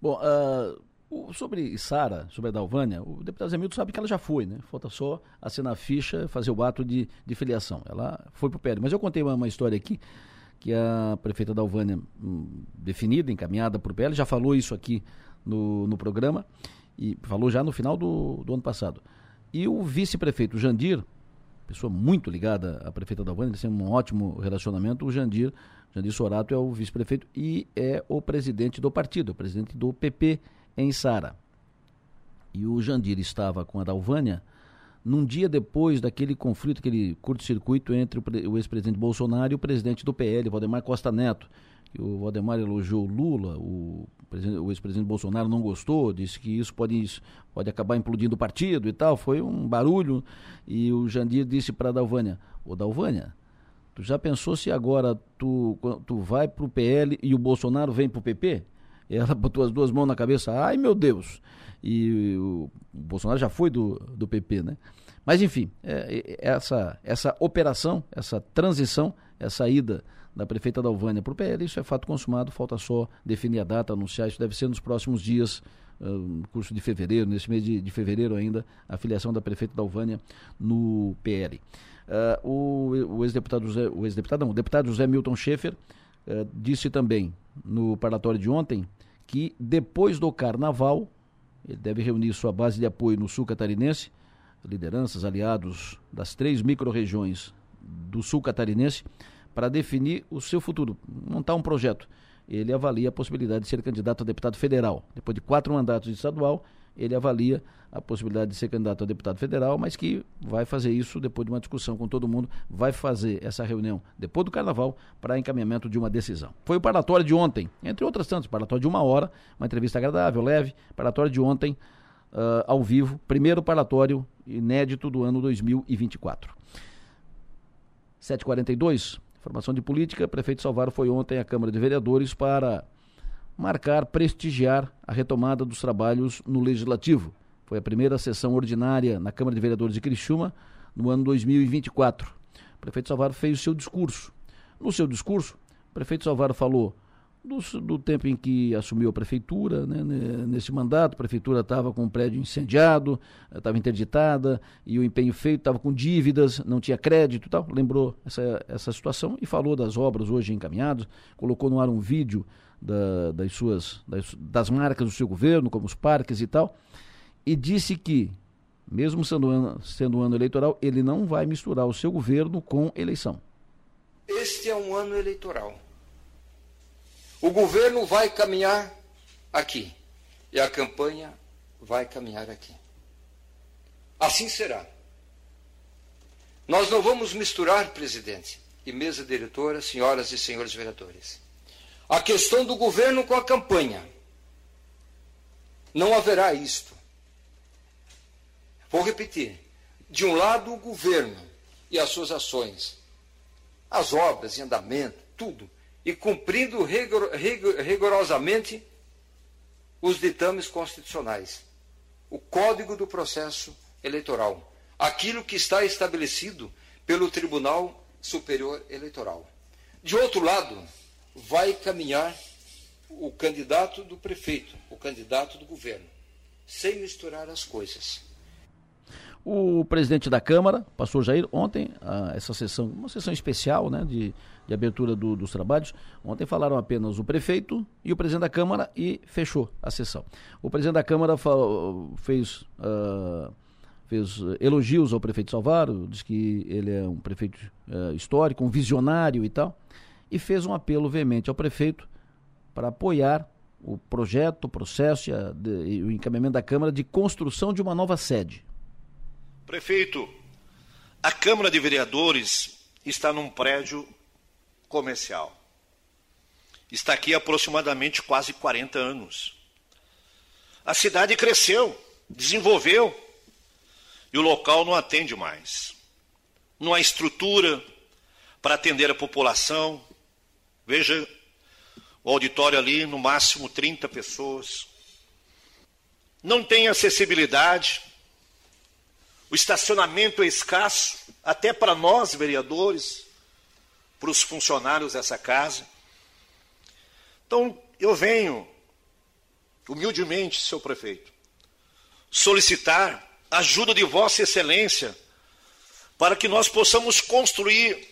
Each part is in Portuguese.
Bom, uh, sobre Sara, sobre a Dalvânia, o deputado Zé Milton sabe que ela já foi, né? Falta só assinar a ficha, fazer o ato de, de filiação. Ela foi pro PL. Mas eu contei uma, uma história aqui que a prefeita Dalvânia, hum, definida, encaminhada por PL, já falou isso aqui no, no programa e falou já no final do, do ano passado. E o vice-prefeito Jandir, pessoa muito ligada à prefeita Dalvânia, eles têm um ótimo relacionamento, o Jandir, Jandir Sorato é o vice-prefeito e é o presidente do partido, o presidente do PP em Sara. E o Jandir estava com a Dalvânia num dia depois daquele conflito, aquele curto-circuito entre o, o ex-presidente Bolsonaro e o presidente do PL, Valdemar Costa Neto. o Valdemar elogiou Lula, o, o ex-presidente Bolsonaro não gostou, disse que isso pode, pode acabar implodindo o partido e tal. Foi um barulho. E o Jandir disse para a Dalvânia: Ô Dalvânia, tu já pensou se agora tu, tu vai para o PL e o Bolsonaro vem para o PP? Ela botou as duas mãos na cabeça, ai meu Deus! E o Bolsonaro já foi do, do PP, né? Mas enfim, é, é, essa, essa operação, essa transição, essa ida da prefeita Dalvânia para o PL, isso é fato consumado, falta só definir a data, anunciar, isso deve ser nos próximos dias, uh, no curso de fevereiro, nesse mês de, de, fevereiro ainda, a filiação da prefeita Dalvânia no PL. Uh, o, o ex-deputado José, o ex-deputado não, o deputado José Milton Schaefer uh, disse também no parlatório de ontem que depois do carnaval ele deve reunir sua base de apoio no sul catarinense, lideranças, aliados das três micro-regiões do sul catarinense, para definir o seu futuro, montar um projeto. Ele avalia a possibilidade de ser candidato a deputado federal. Depois de quatro mandatos de estadual, ele avalia a possibilidade de ser candidato a deputado federal, mas que vai fazer isso depois de uma discussão com todo mundo, vai fazer essa reunião depois do carnaval para encaminhamento de uma decisão. Foi o parlatório de ontem, entre outras tantas, parlatório de uma hora, uma entrevista agradável, leve, parlatório de ontem, uh, ao vivo, primeiro parlatório inédito do ano 2024. 7h42, informação de política, prefeito Salvaro foi ontem à Câmara de Vereadores para marcar, prestigiar a retomada dos trabalhos no Legislativo. Foi a primeira sessão ordinária na Câmara de Vereadores de Criciúma no ano 2024. O prefeito Salvaro fez o seu discurso. No seu discurso, o prefeito Salvaro falou do, do, tempo em que assumiu a prefeitura, né, nesse mandato, a prefeitura estava com um prédio incendiado, estava interditada, e o empenho feito estava com dívidas, não tinha crédito e tal. Lembrou essa, essa situação e falou das obras hoje encaminhadas, colocou no ar um vídeo da, das suas das, das, marcas do seu governo, como os parques e tal, e disse que, mesmo sendo ano, sendo ano eleitoral, ele não vai misturar o seu governo com eleição. Este é um ano eleitoral. O governo vai caminhar aqui e a campanha vai caminhar aqui. Assim será. Nós não vamos misturar, presidente e mesa diretora, senhoras e senhores vereadores a questão do governo com a campanha. Não haverá isto. Vou repetir. De um lado, o governo e as suas ações, as obras em andamento, tudo, e cumprindo rigor, rigor, rigorosamente os ditames constitucionais, o código do processo eleitoral, aquilo que está estabelecido pelo Tribunal Superior Eleitoral. De outro lado, vai caminhar o candidato do prefeito, o candidato do governo, sem misturar as coisas. O presidente da Câmara, pastor Jair, ontem, essa sessão, uma sessão especial né, de, de abertura do, dos trabalhos, ontem falaram apenas o prefeito e o presidente da Câmara e fechou a sessão. O presidente da Câmara fez, uh, fez elogios ao prefeito Salvaro, diz que ele é um prefeito uh, histórico, um visionário e tal e fez um apelo veemente ao prefeito para apoiar o projeto, o processo e o encaminhamento da Câmara de construção de uma nova sede. Prefeito, a Câmara de Vereadores está num prédio comercial. Está aqui aproximadamente quase 40 anos. A cidade cresceu, desenvolveu, e o local não atende mais. Não há estrutura para atender a população, Veja o auditório ali, no máximo 30 pessoas. Não tem acessibilidade. O estacionamento é escasso, até para nós, vereadores, para os funcionários dessa casa. Então, eu venho humildemente, seu prefeito, solicitar ajuda de Vossa Excelência para que nós possamos construir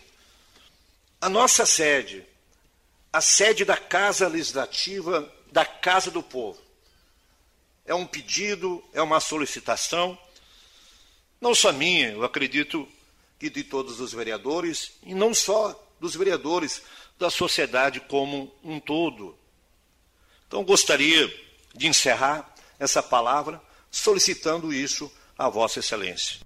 a nossa sede, a sede da Casa Legislativa, da Casa do Povo. É um pedido, é uma solicitação, não só minha, eu acredito que de todos os vereadores, e não só dos vereadores, da sociedade como um todo. Então, gostaria de encerrar essa palavra solicitando isso a Vossa Excelência.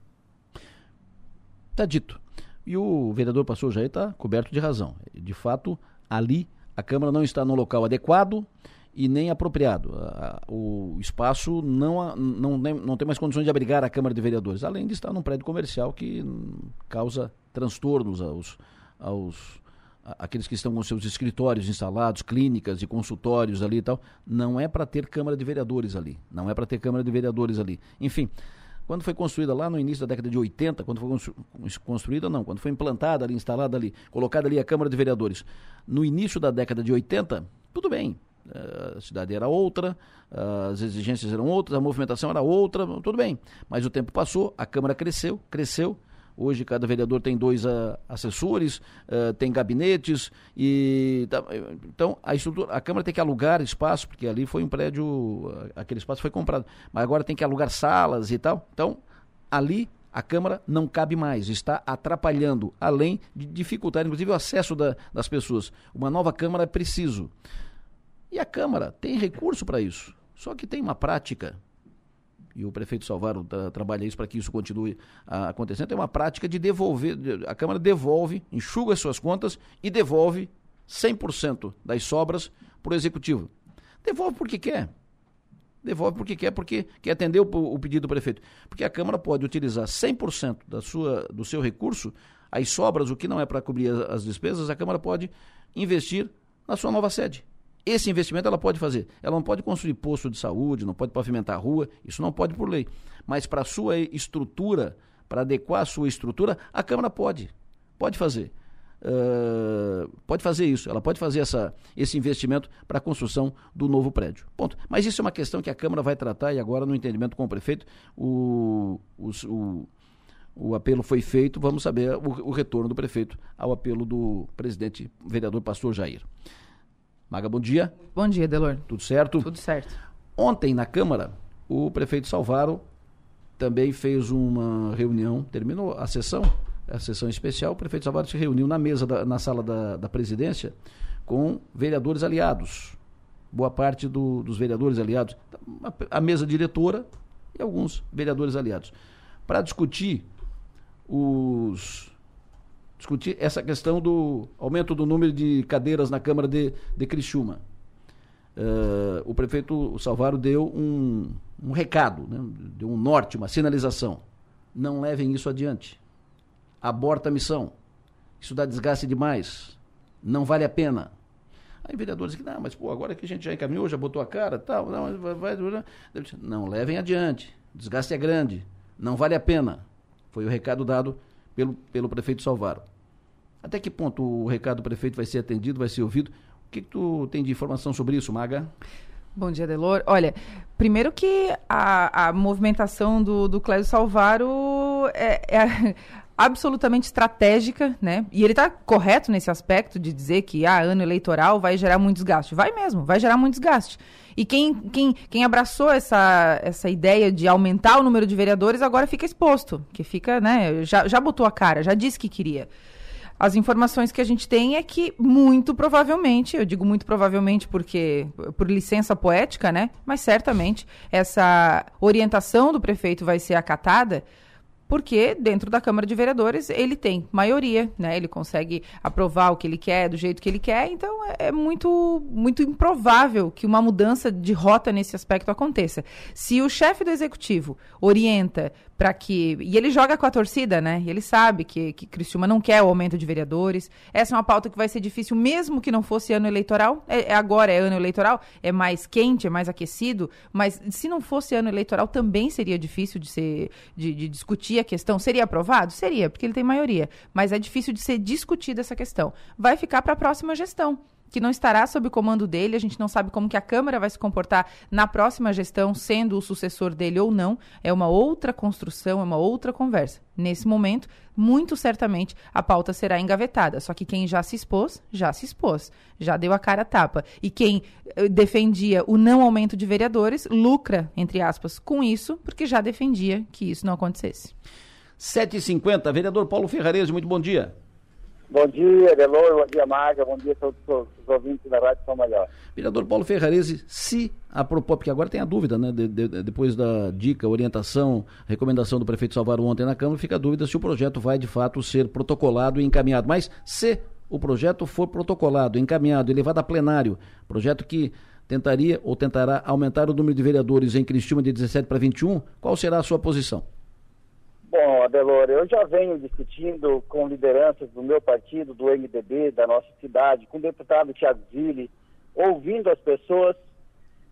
Está dito. E o vereador pastor Jair está coberto de razão. De fato, ali a Câmara não está no local adequado e nem apropriado. O espaço não, não, não tem mais condições de abrigar a Câmara de Vereadores, além de estar num prédio comercial que causa transtornos aos, aos aqueles que estão com seus escritórios instalados, clínicas e consultórios ali e tal, não é para ter Câmara de Vereadores ali. Não é para ter Câmara de Vereadores ali. Enfim, quando foi construída lá no início da década de 80, quando foi construída, não, quando foi implantada ali, instalada ali, colocada ali a Câmara de Vereadores, no início da década de 80, tudo bem. Eh, a cidade era outra, as exigências eram outras, a movimentação era outra, tudo bem. Mas o tempo passou, a Câmara cresceu, cresceu, Hoje cada vereador tem dois uh, assessores, tem gabinetes e tá, então a estrutura, a Câmara tem que alugar espaço porque ali foi um prédio, aquele espaço foi comprado, mas agora tem que alugar salas e tal. Então ali a Câmara não cabe mais, está atrapalhando, além de dificultar, inclusive, o acesso da, das pessoas. Uma nova Câmara é preciso. E a Câmara tem recurso para isso. Só que tem uma prática e o prefeito Salvaro tra trabalha isso para que isso continue a, acontecendo, é uma prática de devolver, a Câmara devolve, enxuga as suas contas e devolve 100% das sobras para o Executivo. Devolve porque quer. Devolve porque quer, porque quer atender o, o pedido do prefeito. Porque a Câmara pode utilizar 100% da sua, do seu recurso, as sobras, o que não é para cobrir as, as despesas, a Câmara pode investir na sua nova sede. Esse investimento ela pode fazer. Ela não pode construir posto de saúde, não pode pavimentar a rua, isso não pode por lei. Mas para a sua estrutura, para adequar a sua estrutura, a Câmara pode. Pode fazer. Uh, pode fazer isso, ela pode fazer essa, esse investimento para a construção do novo prédio. Ponto. Mas isso é uma questão que a Câmara vai tratar e agora, no entendimento com o prefeito, o, o, o, o apelo foi feito, vamos saber o, o retorno do prefeito ao apelo do presidente vereador pastor Jair. Maga, bom dia. Bom dia, Delor. Tudo certo? Tudo certo. Ontem, na Câmara, o prefeito Salvaro também fez uma reunião, terminou a sessão, a sessão especial, o prefeito Salvaro se reuniu na mesa, da, na sala da, da presidência, com vereadores aliados. Boa parte do, dos vereadores aliados, a, a mesa diretora e alguns vereadores aliados. Para discutir os discutir essa questão do aumento do número de cadeiras na Câmara de, de Criciúma. Uh, o prefeito Salvaro deu um, um recado, né? deu um norte, uma sinalização. Não levem isso adiante. Aborta a missão. Isso dá desgaste demais. Não vale a pena. Aí vereadores que não, mas pô, agora que a gente já encaminhou, já botou a cara, tal, não, vai, vai, não levem adiante. Desgaste é grande. Não vale a pena. Foi o recado dado pelo, pelo prefeito Salvaro. Até que ponto o recado do prefeito vai ser atendido, vai ser ouvido? O que, que tu tem de informação sobre isso, Maga? Bom dia, Delor. Olha, primeiro que a, a movimentação do, do Clésio Salvaro é, é absolutamente estratégica, né? E ele está correto nesse aspecto de dizer que ah, ano eleitoral vai gerar muito desgaste. Vai mesmo, vai gerar muito desgaste. E quem, quem, quem abraçou essa, essa ideia de aumentar o número de vereadores agora fica exposto, que fica, né? Já, já botou a cara, já disse que queria. As informações que a gente tem é que, muito provavelmente, eu digo muito provavelmente porque por licença poética, né? Mas certamente essa orientação do prefeito vai ser acatada porque dentro da Câmara de Vereadores ele tem maioria, né? Ele consegue aprovar o que ele quer, do jeito que ele quer, então é, é muito, muito improvável que uma mudança de rota nesse aspecto aconteça. Se o chefe do executivo orienta para que. E ele joga com a torcida, né? Ele sabe que, que Criciúma não quer o aumento de vereadores. Essa é uma pauta que vai ser difícil, mesmo que não fosse ano eleitoral. É, é, agora é ano eleitoral, é mais quente, é mais aquecido. Mas se não fosse ano eleitoral, também seria difícil de, ser, de, de discutir a questão. Seria aprovado? Seria, porque ele tem maioria. Mas é difícil de ser discutida essa questão. Vai ficar para a próxima gestão que não estará sob o comando dele, a gente não sabe como que a Câmara vai se comportar na próxima gestão, sendo o sucessor dele ou não, é uma outra construção, é uma outra conversa. Nesse momento, muito certamente a pauta será engavetada, só que quem já se expôs, já se expôs, já deu a cara a tapa. E quem eh, defendia o não aumento de vereadores, lucra, entre aspas, com isso, porque já defendia que isso não acontecesse. 7h50, vereador Paulo Ferrarese, muito bom dia. Bom dia, Delor, bom dia, Maga, bom dia a todos os ouvintes da Rádio São Maior. Vereador Paulo Ferrarese, se a propósito, porque agora tem a dúvida, né? De, de, depois da dica, orientação, recomendação do prefeito Salvador ontem na Câmara, fica a dúvida se o projeto vai de fato ser protocolado e encaminhado. Mas se o projeto for protocolado, encaminhado e levado a plenário, projeto que tentaria ou tentará aumentar o número de vereadores em Criciúma de 17 para 21, qual será a sua posição? Bom, Adelor, eu já venho discutindo com lideranças do meu partido, do MDB, da nossa cidade, com o deputado Tiago Zilli, ouvindo as pessoas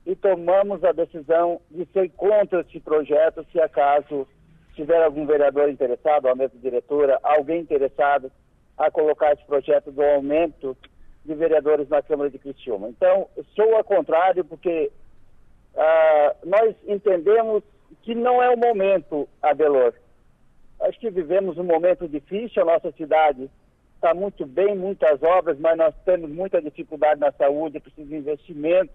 e tomamos a decisão de ser contra esse projeto se acaso tiver algum vereador interessado, a mesa diretora, alguém interessado a colocar esse projeto do aumento de vereadores na Câmara de Criciúma. Então, sou a contrário porque uh, nós entendemos que não é o momento, Adelor, Acho que vivemos um momento difícil, a nossa cidade está muito bem, muitas obras, mas nós temos muita dificuldade na saúde, precisa de investimentos.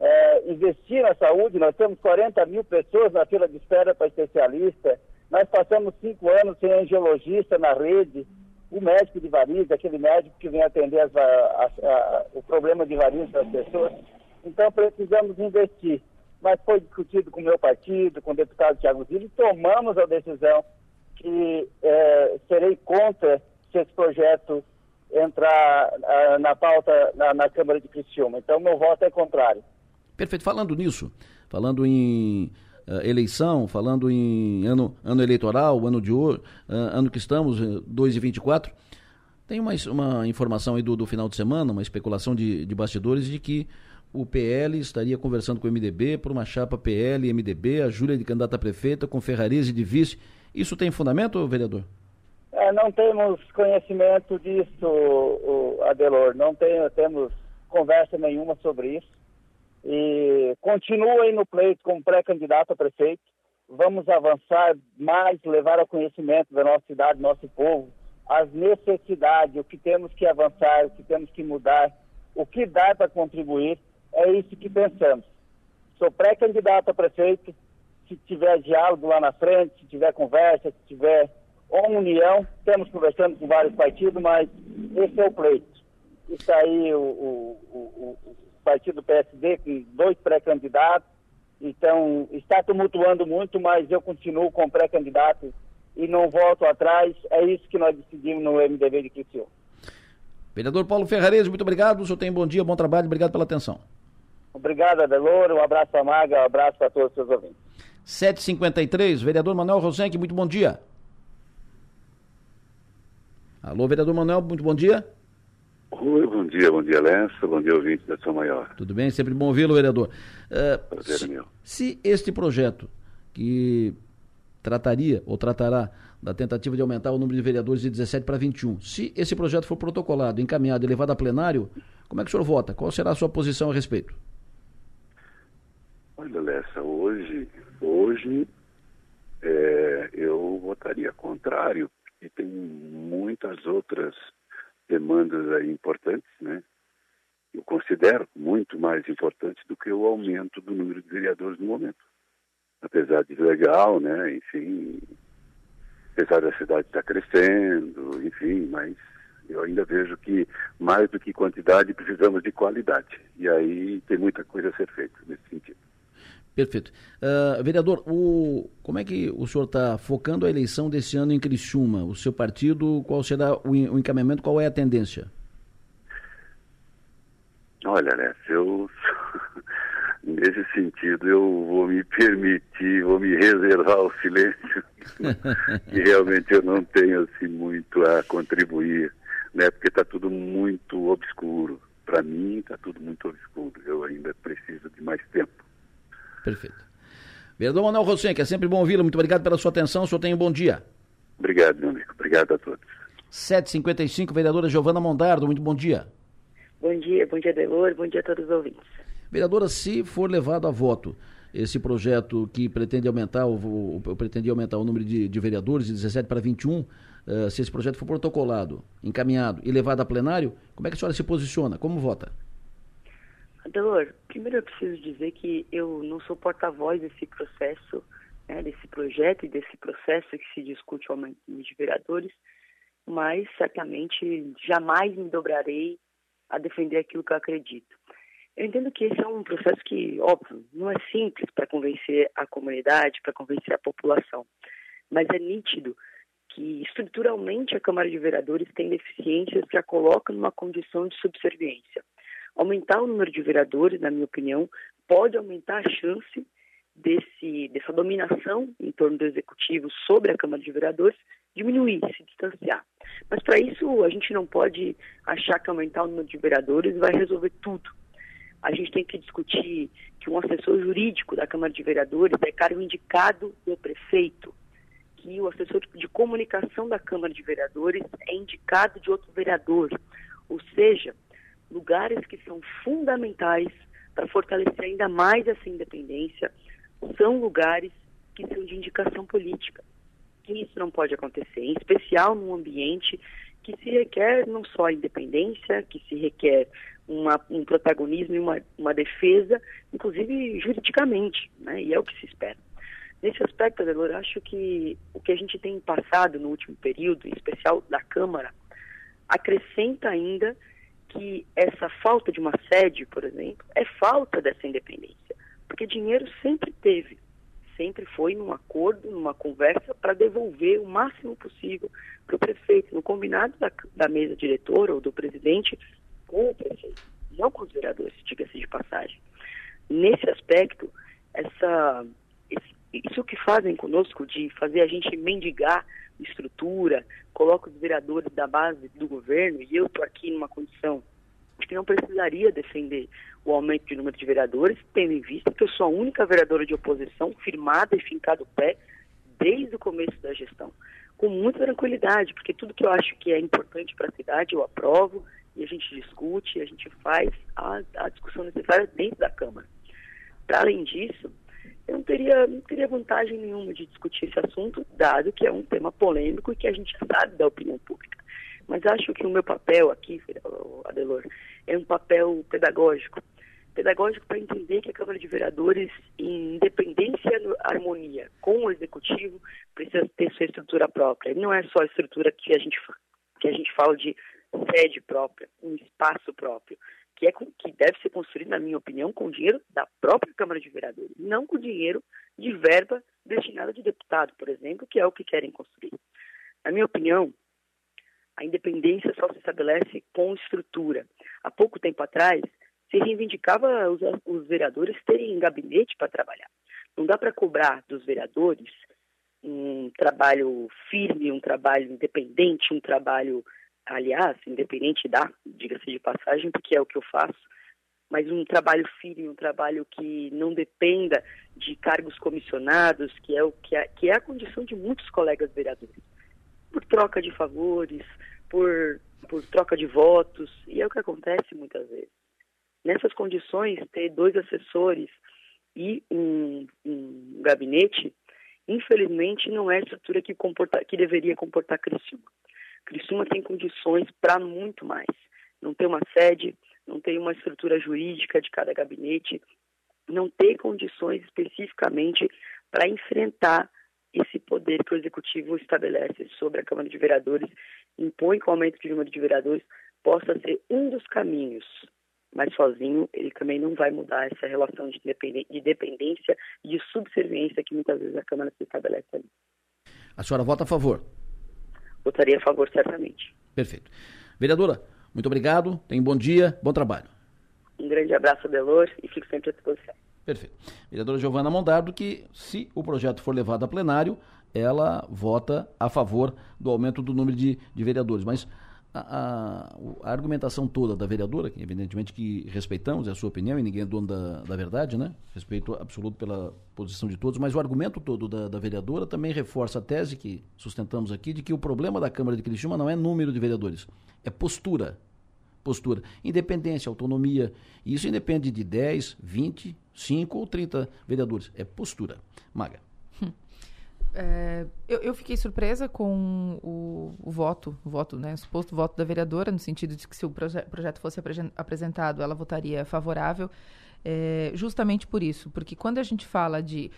É, investir na saúde, nós temos 40 mil pessoas na fila de espera para especialista, nós passamos cinco anos sem angiologista na rede, o médico de varizes, aquele médico que vem atender as, a, a, o problema de varizes das pessoas. Então precisamos investir. Mas foi discutido com o meu partido, com o deputado Tiago Zilli, tomamos a decisão que é, serei contra se esse projeto entrar a, na pauta na, na, Câmara de Criciúma. Então, meu voto é contrário. Perfeito. Falando nisso, falando em uh, eleição, falando em ano, ano eleitoral, ano de hoje, uh, ano que estamos, 2024, tem uma, uma informação aí do, do final de semana, uma especulação de, de bastidores de que o PL estaria conversando com o MDB por uma chapa PL e MDB, a Júlia de candidata a prefeita, com Ferrarese de vice. Isso tem fundamento, vereador? É, não temos conhecimento disso, Adelor. Não tem, temos conversa nenhuma sobre isso. E continuem no pleito como pré-candidato a prefeito. Vamos avançar mais, levar ao conhecimento da nossa cidade, do nosso povo, as necessidades, o que temos que avançar, o que temos que mudar, o que dá para contribuir. É isso que pensamos. Sou pré-candidato a prefeito, se tiver diálogo lá na frente, se tiver conversa, se tiver união, estamos conversando com vários partidos, mas esse é o pleito. Está aí o, o, o, o partido PSD com dois pré-candidatos, então está tumultuando muito, mas eu continuo com pré-candidato e não volto atrás. É isso que nós decidimos no MDB de Criciúma. Vereador Paulo Ferrarese, muito obrigado. O senhor tem bom dia, bom trabalho, obrigado pela atenção. Obrigado, Adelor. Um abraço a Maga, um abraço para todos os seus ouvintes. 753, vereador Manuel Rosenque, muito bom dia. Alô, vereador Manuel, muito bom dia. Oi, bom dia, bom dia, Lenço, bom dia, ouvinte da São Maior. Tudo bem, sempre bom ouvi-lo, vereador. Uh, Prazer, se, meu. se este projeto, que trataria ou tratará da tentativa de aumentar o número de vereadores de 17 para 21, se esse projeto for protocolado, encaminhado e levado a plenário, como é que o senhor vota? Qual será a sua posição a respeito? Olha, Lessa, hoje, hoje é, eu votaria contrário, e tem muitas outras demandas aí importantes, né? Eu considero muito mais importante do que o aumento do número de vereadores no momento. Apesar de legal, né? Enfim, apesar da cidade estar crescendo, enfim, mas eu ainda vejo que mais do que quantidade precisamos de qualidade. E aí tem muita coisa a ser feita nesse sentido. Perfeito. Uh, vereador, o, como é que o senhor está focando a eleição desse ano em Criciúma? O seu partido, qual será o, o encaminhamento, qual é a tendência? Olha, né, eu, nesse sentido, eu vou me permitir, vou me reservar o silêncio, que realmente eu não tenho assim, muito a contribuir, né, porque está tudo muito obscuro. Para mim, está tudo muito obscuro. Eu ainda preciso de mais tempo. Perfeito. Vereador Manuel Rosen, que é sempre bom ouvi-lo. Muito obrigado pela sua atenção. O senhor tenha um bom dia. Obrigado, meu amigo. Obrigado a todos. 7h55, vereadora Giovana Mondardo. Muito bom dia. Bom dia, bom dia, Delor, bom dia a todos os ouvintes. Vereadora, se for levado a voto esse projeto que pretende aumentar, o, o pretende aumentar o número de, de vereadores de 17 para 21, uh, eh, se esse projeto for protocolado, encaminhado e levado a plenário, como é que a senhora se posiciona? Como vota? Delor, primeiro eu preciso dizer que eu não sou porta-voz desse processo, né, desse projeto e desse processo que se discute o aumento de vereadores, mas certamente jamais me dobrarei a defender aquilo que eu acredito. Eu entendo que esse é um processo que, óbvio, não é simples para convencer a comunidade, para convencer a população, mas é nítido que estruturalmente a Câmara de Vereadores tem deficiências que a colocam numa condição de subserviência. Aumentar o número de vereadores, na minha opinião, pode aumentar a chance desse, dessa dominação em torno do executivo sobre a Câmara de Vereadores diminuir, se distanciar. Mas para isso a gente não pode achar que aumentar o número de vereadores vai resolver tudo. A gente tem que discutir que um assessor jurídico da Câmara de Vereadores é cargo indicado do prefeito, que o assessor de comunicação da Câmara de Vereadores é indicado de outro vereador. Ou seja, lugares que são fundamentais para fortalecer ainda mais essa independência são lugares que são de indicação política que isso não pode acontecer, em especial num ambiente que se requer não só independência, que se requer uma, um protagonismo e uma, uma defesa, inclusive juridicamente, né? e é o que se espera. Nesse aspecto, Adelor, acho que o que a gente tem passado no último período, em especial da Câmara, acrescenta ainda que essa falta de uma sede, por exemplo, é falta dessa independência, porque dinheiro sempre teve sempre foi num acordo, numa conversa, para devolver o máximo possível para o prefeito, no combinado da, da, mesa diretora ou do presidente com o prefeito, não com os vereadores, diga-se de passagem. Nesse aspecto, essa, isso que fazem conosco de fazer a gente mendigar estrutura, coloca os vereadores da base do governo, e eu estou aqui numa condição que não precisaria defender o aumento de número de vereadores, tendo em vista que eu sou a única vereadora de oposição firmada e fincada o pé desde o começo da gestão, com muita tranquilidade, porque tudo que eu acho que é importante para a cidade eu aprovo e a gente discute, a gente faz a, a discussão necessária dentro da Câmara. Para além disso, eu não teria, não teria vantagem nenhuma de discutir esse assunto, dado que é um tema polêmico e que a gente sabe da opinião pública. Mas acho que o meu papel aqui, Adelor, é um papel pedagógico pedagógico para entender que a Câmara de Vereadores, em independência e harmonia com o Executivo, precisa ter sua estrutura própria. Não é só a estrutura que a gente, que a gente fala de sede própria, um espaço próprio, que, é, que deve ser construído, na minha opinião, com dinheiro da própria Câmara de Vereadores, não com dinheiro de verba destinada de deputado, por exemplo, que é o que querem construir. Na minha opinião, a independência só se estabelece com estrutura. Há pouco tempo atrás, se reivindicava os, os vereadores terem gabinete para trabalhar. Não dá para cobrar dos vereadores um trabalho firme, um trabalho independente, um trabalho, aliás, independente da, diga-se de passagem, porque é o que eu faço, mas um trabalho firme, um trabalho que não dependa de cargos comissionados, que é o que é, que é a condição de muitos colegas vereadores, por troca de favores, por, por troca de votos, e é o que acontece muitas vezes. Nessas condições, ter dois assessores e um, um gabinete, infelizmente, não é a estrutura que, comporta, que deveria comportar Criciúma. Criciúma tem condições para muito mais. Não tem uma sede, não tem uma estrutura jurídica de cada gabinete, não tem condições especificamente para enfrentar esse poder que o Executivo estabelece sobre a Câmara de Vereadores, impõe que o aumento de número de vereadores possa ser um dos caminhos mas sozinho ele também não vai mudar essa relação de, de dependência e de subserviência que muitas vezes a Câmara se estabelece ali. A senhora vota a favor? Votaria a favor, certamente. Perfeito. Vereadora, muito obrigado, tenha um bom dia, bom trabalho. Um grande abraço, Delor, e fico sempre à disposição. Perfeito. Vereadora Giovana Mondardo, que se o projeto for levado a plenário, ela vota a favor do aumento do número de, de vereadores. Mas a, a, argumentação toda da vereadora, que evidentemente que respeitamos, é a sua opinião e ninguém é dono da, da verdade, né? Respeito absoluto pela posição de todos, mas o argumento todo da, da, vereadora também reforça a tese que sustentamos aqui de que o problema da Câmara de Criciúma não é número de vereadores, é postura. postura. Independência, autonomia. Isso independe de 10, 20, 5 ou 30 vereadores. É postura. Maga. É, eu, eu, fiquei surpresa com o, o, voto, o voto, né, o suposto voto da vereadora, no sentido de que se o proje projeto fosse apresentado, ela votaria favorável, é, justamente por isso, porque quando a gente fala de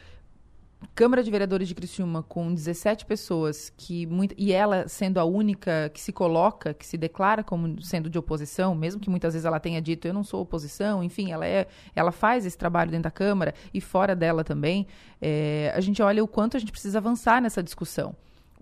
Câmara de Vereadores de Criciúma com 17 pessoas que muito, e ela sendo a única que se coloca, que se declara como sendo de oposição, mesmo que muitas vezes ela tenha dito eu não sou oposição, enfim, ela é, ela faz esse trabalho dentro da Câmara e fora dela também. É, a gente olha o quanto a gente precisa avançar nessa discussão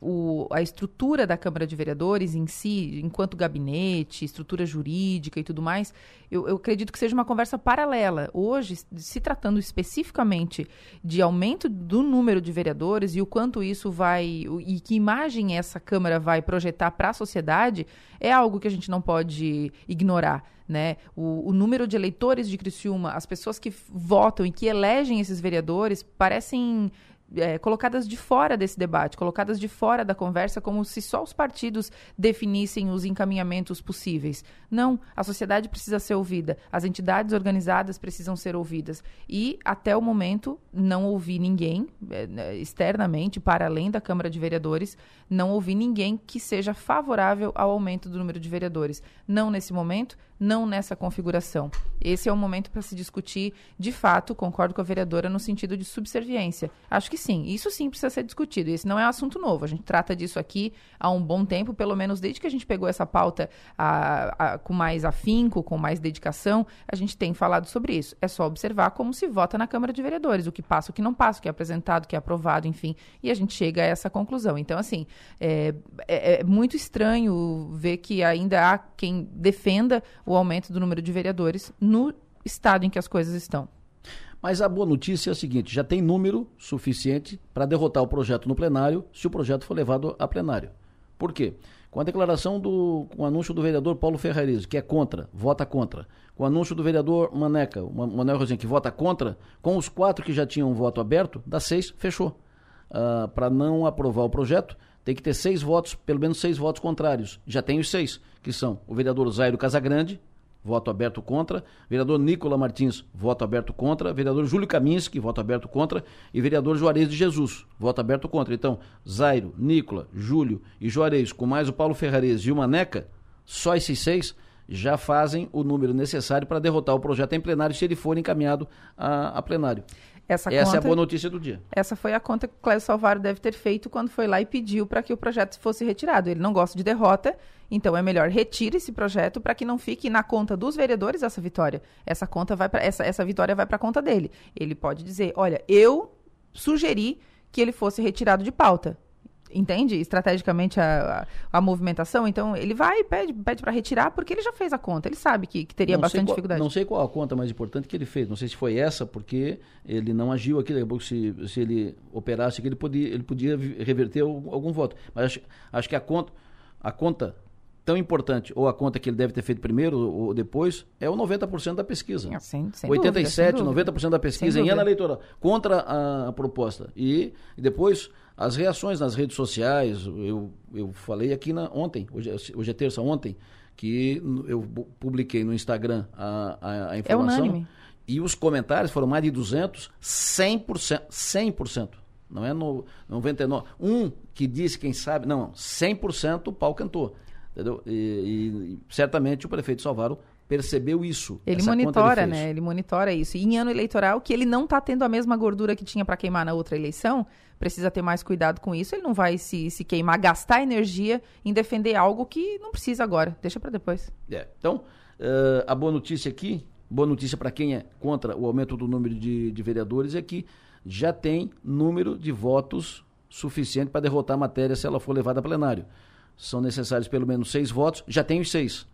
o, a estrutura da Câmara de Vereadores em si, enquanto gabinete, estrutura jurídica e tudo mais, eu, eu, acredito que seja uma conversa paralela. Hoje, se tratando especificamente de aumento do número de vereadores e o quanto isso vai. e que imagem essa Câmara vai projetar para a sociedade, é algo que a gente não pode ignorar. Né? O, o, número de eleitores de Criciúma, as pessoas que votam e que elegem esses vereadores, parecem é, colocadas de fora desse debate, colocadas de fora da conversa, como se só os partidos definissem os encaminhamentos possíveis. Não, a sociedade precisa ser ouvida, as entidades organizadas precisam ser ouvidas. E, até o momento, não ouvi ninguém, é, né, externamente, para além da Câmara de Vereadores, não ouvi ninguém que seja favorável ao aumento do número de vereadores. Não nesse momento, não nessa configuração. Esse é o momento para se discutir, de fato, concordo com a vereadora, no sentido de subserviência. Acho que sim, isso sim precisa ser discutido. Esse não é um assunto novo. A gente trata disso aqui há um bom tempo, pelo menos desde que a gente pegou essa pauta a, a, com mais afinco, com mais dedicação, a gente tem falado sobre isso. É só observar como se vota na Câmara de Vereadores, o que passa, o que não passa, o que é apresentado, o que é aprovado, enfim, e a gente chega a essa conclusão. Então, assim, é, é, é muito estranho ver que ainda há quem defenda o aumento do número de vereadores no estado em que as coisas estão. Mas a boa notícia é a seguinte: já tem número suficiente para derrotar o projeto no plenário, se o projeto for levado a plenário. Por quê? Com a declaração do. com o anúncio do vereador Paulo Ferrariz, que é contra, vota contra. Com o anúncio do vereador Maneca, o Manuel Rosinha, que vota contra, com os quatro que já tinham voto aberto, dá seis, fechou. Uh, para não aprovar o projeto, tem que ter seis votos, pelo menos seis votos contrários. Já tem os seis, que são o vereador Zairo Casagrande, voto aberto contra. Vereador Nicola Martins, voto aberto contra. Vereador Júlio Kaminski, voto aberto contra. E vereador Juarez de Jesus, voto aberto contra. Então, Zairo, Nicola, Júlio e Juarez, com mais o Paulo Ferrarez e o Maneca, só esses seis já fazem o número necessário para derrotar o projeto em plenário se ele for encaminhado a, a plenário. Essa, essa conta, é a boa notícia do dia. Essa foi a conta que o Clécio Salvaro deve ter feito quando foi lá e pediu para que o projeto fosse retirado. Ele não gosta de derrota, então é melhor retire esse projeto para que não fique na conta dos vereadores essa vitória. Essa conta vai para essa, essa vitória vai para a conta dele. Ele pode dizer, olha, eu sugeri que ele fosse retirado de pauta entende estrategicamente a, a, a, movimentação, então ele vai e pede, pede para retirar porque ele já fez a conta, ele sabe que, que teria não bastante qual, dificuldade. Não sei qual a conta mais importante que ele fez, não sei se foi essa, porque ele não agiu aqui, daqui a pouco se, se ele operasse aqui, ele podia, ele podia reverter algum, algum voto. Mas acho, acho que a conta, a conta tão importante, ou a conta que ele deve ter feito primeiro ou depois, é o 90% da pesquisa. Sem, sem 87, dúvida, 90% da pesquisa em ano eleitoral contra a, a proposta. E, e, depois as reações nas redes sociais, eu, eu falei aqui na, ontem, hoje, é, hoje é terça, ontem, que eu publiquei no Instagram a, a, a é informação. É unânime. E os comentários foram mais de 200, 100%, 100%. Não é no 99. Um que disse, quem sabe, não, 100% o pau cantou. Entendeu? E, e, certamente o prefeito Salvaro percebeu isso. Ele monitora, ele né? Ele monitora isso. E em ano eleitoral, que ele não está tendo a mesma gordura que tinha para queimar na outra eleição, precisa ter mais cuidado com isso. Ele não vai se, se queimar, gastar energia em defender algo que não precisa agora. Deixa para depois. É. Então, uh, a boa notícia aqui, boa notícia para quem é contra o aumento do número de, de vereadores é que já tem número de votos suficiente para derrotar a matéria se ela for levada a plenário são necessários pelo menos seis votos, já tem os seis.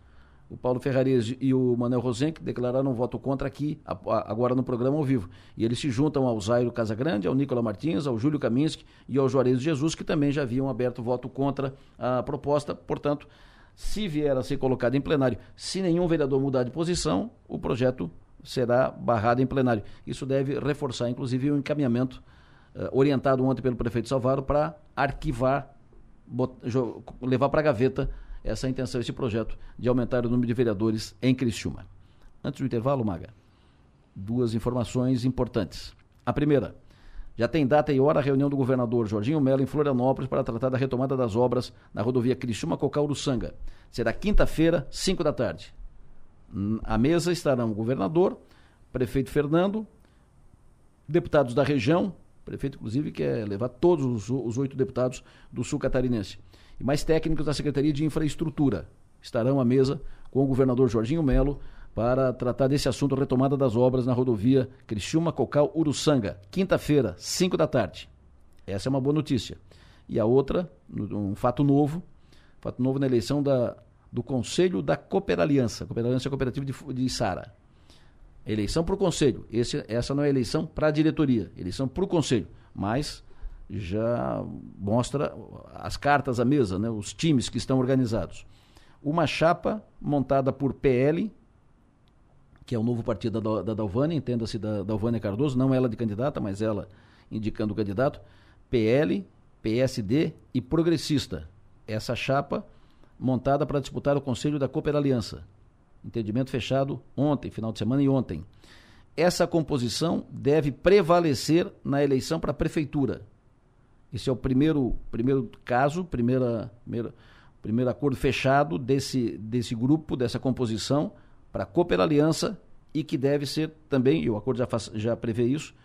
O Paulo Ferrarese e o Manuel Rosenck declararam um voto contra aqui, agora no programa ao vivo. E eles se juntam ao Zairo Casagrande, ao Nicola Martins, ao Júlio Kaminski e ao Juarez Jesus, que também já haviam aberto voto contra a proposta. Portanto, se vier a ser colocado em plenário, se nenhum vereador mudar de posição, o projeto será barrado em plenário. Isso deve reforçar, inclusive, o encaminhamento uh, orientado ontem pelo prefeito Salvaro para arquivar levar para a gaveta essa intenção, esse projeto de aumentar o número de vereadores em Criciúma. Antes do intervalo, Maga, duas informações importantes. A primeira, já tem data e hora a reunião do governador Jorginho Mello em Florianópolis para tratar da retomada das obras na rodovia Criciúma-Cocal-Uruçanga. Será quinta-feira, 5 da tarde. À mesa estarão o governador, prefeito Fernando, deputados da região, prefeito inclusive quer levar todos os, os oito deputados do sul catarinense, e mais técnicos da Secretaria de Infraestrutura. Estarão à mesa com o governador Jorginho Melo para tratar desse assunto, retomada das obras na rodovia Criciúma, Cocal, Uruçanga, quinta-feira, 5 da tarde. Essa é uma boa notícia. E a outra, um fato novo, fato novo na eleição da, do Conselho da Cooperaliança, Cooperaliança Cooperativa de, de Sara. Eleição para o Conselho. Esse, essa não é eleição para a diretoria, eleição para o Conselho. Mas já mostra as cartas à mesa, né, os times que estão organizados. Uma chapa montada por PL, que é o novo partido da, da Dalvânia, entenda-se da Dalvânia Cardoso, não ela de candidata, mas ela indicando o candidato, PL, PSD e Progressista. Essa chapa montada para disputar o Conselho da Cooper Aliança. Entendimento fechado ontem, final de semana e ontem. Essa composição deve prevalecer na eleição para a prefeitura. Esse é o primeiro, primeiro caso, primeira, primeira, primeiro acordo fechado desse, desse grupo, dessa composição, para a Cooper Aliança e que deve ser também, e o acordo já, faz, já prevê isso,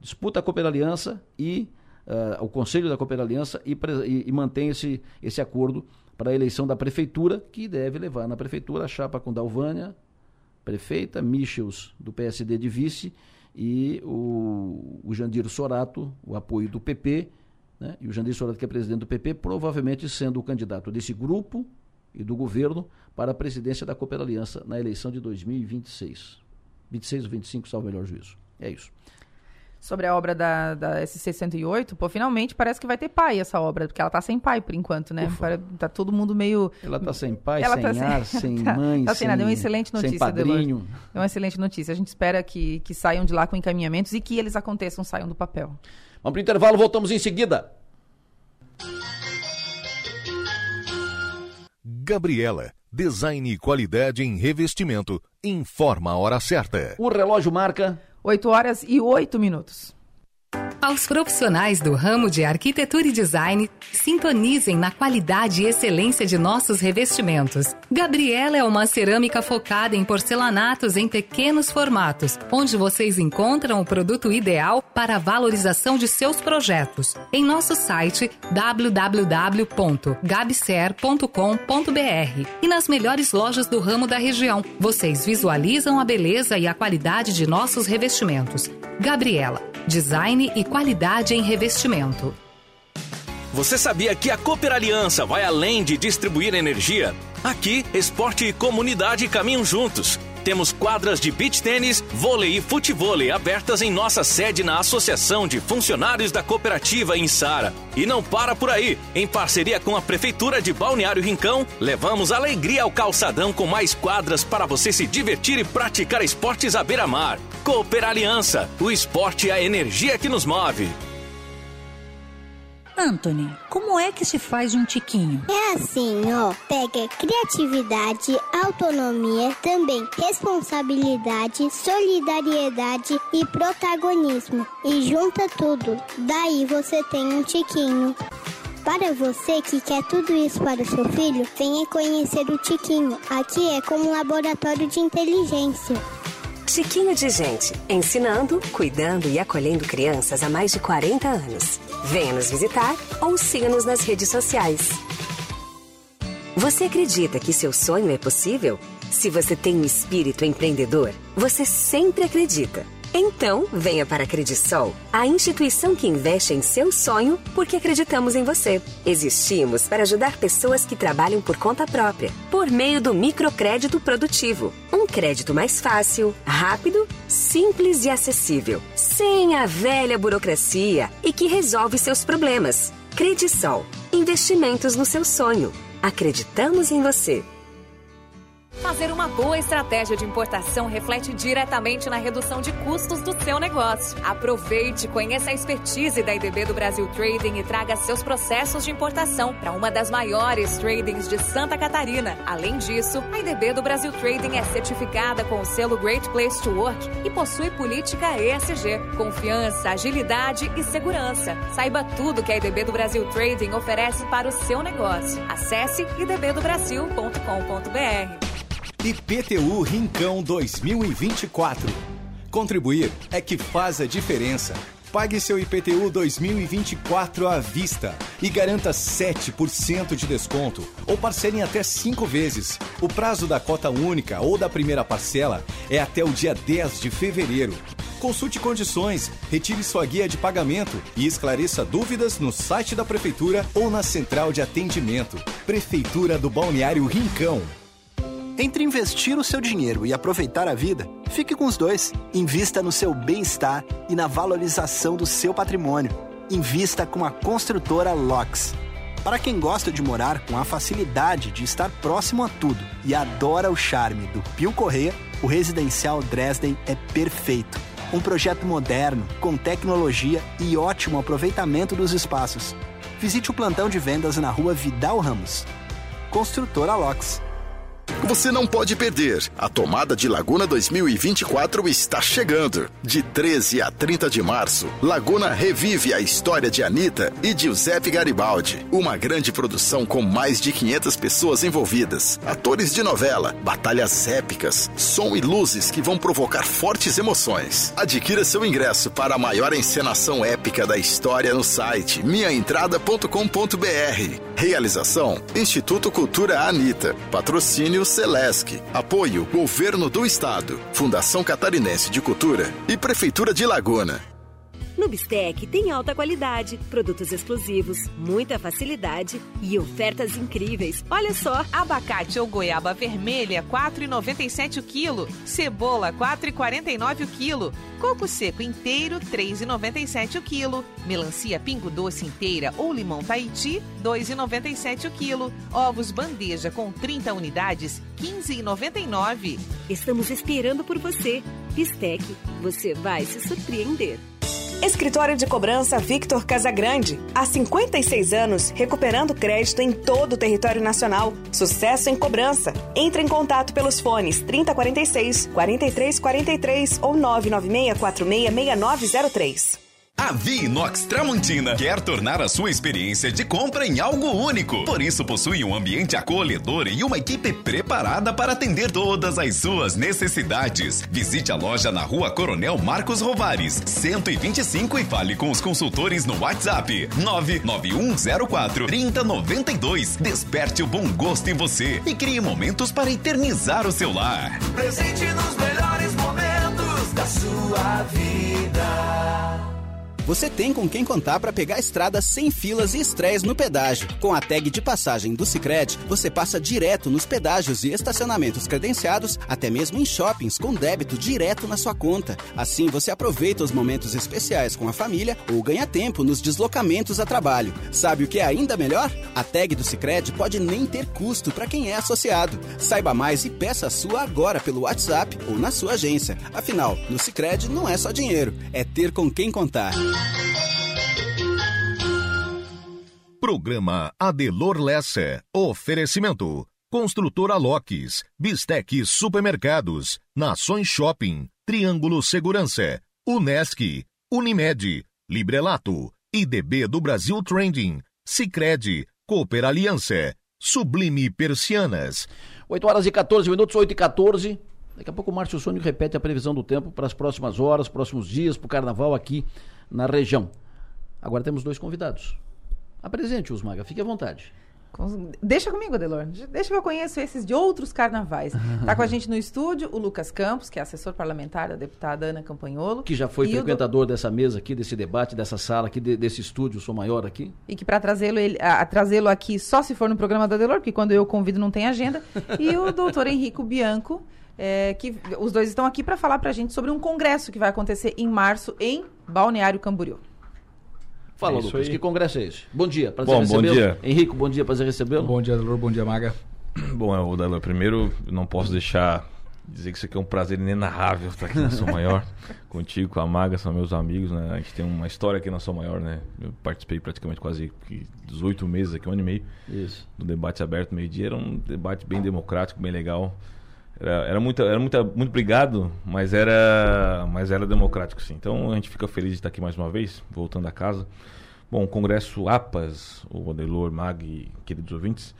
disputa a Cooper Aliança e uh, o Conselho da Cooper Aliança e, e, e mantém esse, esse acordo para a eleição da prefeitura, que deve levar na prefeitura a chapa com Dalvânia, prefeita, Michels, do PSD de vice, e o, o Jandir Sorato, o apoio do PP, né? e o Jandir Sorato, que é presidente do PP, provavelmente sendo o candidato desse grupo e do governo para a presidência da Cooper Aliança na eleição de 2026. 26 ou 25, salvo o melhor juízo. É isso sobre a obra da, da SC-108, pô, finalmente parece que vai ter pai essa obra, porque ela tá sem pai por enquanto, né? Ufa. Tá todo mundo meio... Ela tá sem pai, ela sem tá ar, sem, sem tá, mãe, tá sem... nada. É uma excelente notícia, sem padrinho. É uma excelente notícia. A gente espera que, que saiam de lá com encaminhamentos e que eles aconteçam, saiam do papel. Vamos pro intervalo, voltamos em seguida. Gabriela, design e qualidade em revestimento, informa a hora certa. O relógio marca 8 horas e 8 minutos. Aos profissionais do ramo de arquitetura e design, sintonizem na qualidade e excelência de nossos revestimentos. Gabriela é uma cerâmica focada em porcelanatos em pequenos formatos, onde vocês encontram o produto ideal para a valorização de seus projetos. Em nosso site www.gabcer.com.br e nas melhores lojas do ramo da região, vocês visualizam a beleza e a qualidade de nossos revestimentos. Gabriela, design e qualidade em revestimento. Você sabia que a Cooper Aliança vai além de distribuir energia? Aqui, esporte e comunidade caminham juntos. Temos quadras de beach tênis, vôlei e futevôlei abertas em nossa sede na Associação de Funcionários da Cooperativa em Sara. E não para por aí. Em parceria com a Prefeitura de Balneário Rincão, levamos alegria ao calçadão com mais quadras para você se divertir e praticar esportes à beira-mar. Cooper Aliança, o esporte e a energia que nos move. Anthony, como é que se faz um tiquinho? É assim, ó. Pega criatividade, autonomia, também responsabilidade, solidariedade e protagonismo. E junta tudo. Daí você tem um tiquinho. Para você que quer tudo isso para o seu filho, venha conhecer o Tiquinho. Aqui é como um laboratório de inteligência. Tiquinho de Gente, ensinando, cuidando e acolhendo crianças há mais de 40 anos. Venha nos visitar ou siga-nos nas redes sociais. Você acredita que seu sonho é possível? Se você tem um espírito empreendedor, você sempre acredita. Então, venha para a Credisol, a instituição que investe em seu sonho porque acreditamos em você. Existimos para ajudar pessoas que trabalham por conta própria, por meio do microcrédito produtivo. Um crédito mais fácil, rápido, simples e acessível, sem a velha burocracia e que resolve seus problemas. Credisol, investimentos no seu sonho. Acreditamos em você. Fazer uma boa estratégia de importação reflete diretamente na redução de custos do seu negócio. Aproveite, conheça a expertise da IDB do Brasil Trading e traga seus processos de importação para uma das maiores tradings de Santa Catarina. Além disso, a IDB do Brasil Trading é certificada com o selo Great Place to Work e possui política ESG, confiança, agilidade e segurança. Saiba tudo que a IDB do Brasil Trading oferece para o seu negócio. Acesse idbdobrasil.com.br. IPTU Rincão 2024. Contribuir é que faz a diferença. Pague seu IPTU 2024 à vista e garanta 7% de desconto ou parcele em até 5 vezes. O prazo da cota única ou da primeira parcela é até o dia 10 de fevereiro. Consulte condições, retire sua guia de pagamento e esclareça dúvidas no site da Prefeitura ou na central de atendimento. Prefeitura do Balneário Rincão. Entre investir o seu dinheiro e aproveitar a vida, fique com os dois. Invista no seu bem-estar e na valorização do seu patrimônio. Invista com a construtora LOX. Para quem gosta de morar com a facilidade de estar próximo a tudo e adora o charme do Pio Correia, o Residencial Dresden é perfeito. Um projeto moderno, com tecnologia e ótimo aproveitamento dos espaços. Visite o plantão de vendas na rua Vidal Ramos. Construtora LOX. Você não pode perder. A tomada de Laguna 2024 está chegando. De 13 a 30 de março, Laguna revive a história de Anitta e Giuseppe Garibaldi. Uma grande produção com mais de 500 pessoas envolvidas. Atores de novela, batalhas épicas, som e luzes que vão provocar fortes emoções. Adquira seu ingresso para a maior encenação épica da história no site minhaentrada.com.br. Realização: Instituto Cultura Anitta. Patrocínio Celesc. Apoio Governo do Estado, Fundação Catarinense de Cultura e Prefeitura de Laguna. No Bistec tem alta qualidade, produtos exclusivos, muita facilidade e ofertas incríveis. Olha só, abacate ou goiaba vermelha 4,97 o quilo, cebola 4,49 o quilo, coco seco inteiro 3,97 o quilo, melancia pingo doce inteira ou limão Tahiti 2,97 o quilo, ovos bandeja com 30 unidades 15,99. Estamos esperando por você. Bistec, você vai se surpreender. Escritório de Cobrança Victor Casagrande. Há 56 anos, recuperando crédito em todo o território nacional. Sucesso em cobrança. Entre em contato pelos fones 3046 4343 ou 996 466903. A Vinox Tramontina quer tornar a sua experiência de compra em algo único. Por isso possui um ambiente acolhedor e uma equipe preparada para atender todas as suas necessidades. Visite a loja na Rua Coronel Marcos Rovares, 125 e fale com os consultores no WhatsApp 99104 3092. Desperte o bom gosto em você e crie momentos para eternizar o seu lar. Presente nos melhores momentos da sua vida. Você tem com quem contar para pegar a estrada sem filas e estresse no pedágio. Com a tag de passagem do Sicredi, você passa direto nos pedágios e estacionamentos credenciados, até mesmo em shoppings com débito direto na sua conta. Assim você aproveita os momentos especiais com a família ou ganha tempo nos deslocamentos a trabalho. Sabe o que é ainda melhor? A tag do Sicredi pode nem ter custo para quem é associado. Saiba mais e peça a sua agora pelo WhatsApp ou na sua agência. Afinal, no Sicredi não é só dinheiro, é ter com quem contar. Programa Adelor Lessa. Oferecimento. Construtora Locks, Bistec Supermercados, Nações Shopping, Triângulo Segurança, Unesc, Unimed, Librelato, IDB do Brasil Trending, Sicredi, Cooper Aliança, Sublime Persianas. 8 horas e 14 minutos, 8 e 14. Daqui a pouco o Márcio Sônico repete a previsão do tempo para as próximas horas, próximos dias, para o carnaval aqui na região. Agora temos dois convidados. Apresente-os, Maga, fique à vontade. Deixa comigo, Adelor. Deixa que eu conheço esses de outros carnavais. Está com a gente no estúdio o Lucas Campos, que é assessor parlamentar da deputada Ana Campanholo. Que já foi frequentador do... dessa mesa aqui, desse debate, dessa sala aqui, de, desse estúdio, sou maior aqui. E que para trazê-lo trazê-lo aqui só se for no programa do Adelor, porque quando eu convido não tem agenda. e o doutor Henrico Bianco, é, que os dois estão aqui para falar para a gente sobre um congresso que vai acontecer em março em Balneário Camboriú. Fala, é Lucas, aí. que congresso é esse? Bom dia, prazer bom, Bom dia. Henrico, bom dia, prazer recebê-lo. Bom dia, Dolor, bom dia, Maga. Bom, o Dalor, primeiro não posso deixar dizer que isso aqui é um prazer inenarrável estar aqui na São Maior, contigo, com a Maga, são meus amigos, né? A gente tem uma história aqui na São Maior, né? Eu participei praticamente quase 18 meses aqui, um ano e meio, Isso. do debate aberto meio-dia. Era um debate bem democrático, bem legal. Era, era, era muita, muito obrigado, mas era, mas era democrático, sim. Então a gente fica feliz de estar aqui mais uma vez, voltando a casa. Bom, o Congresso APAS, o Adelor, Mag, queridos ouvintes,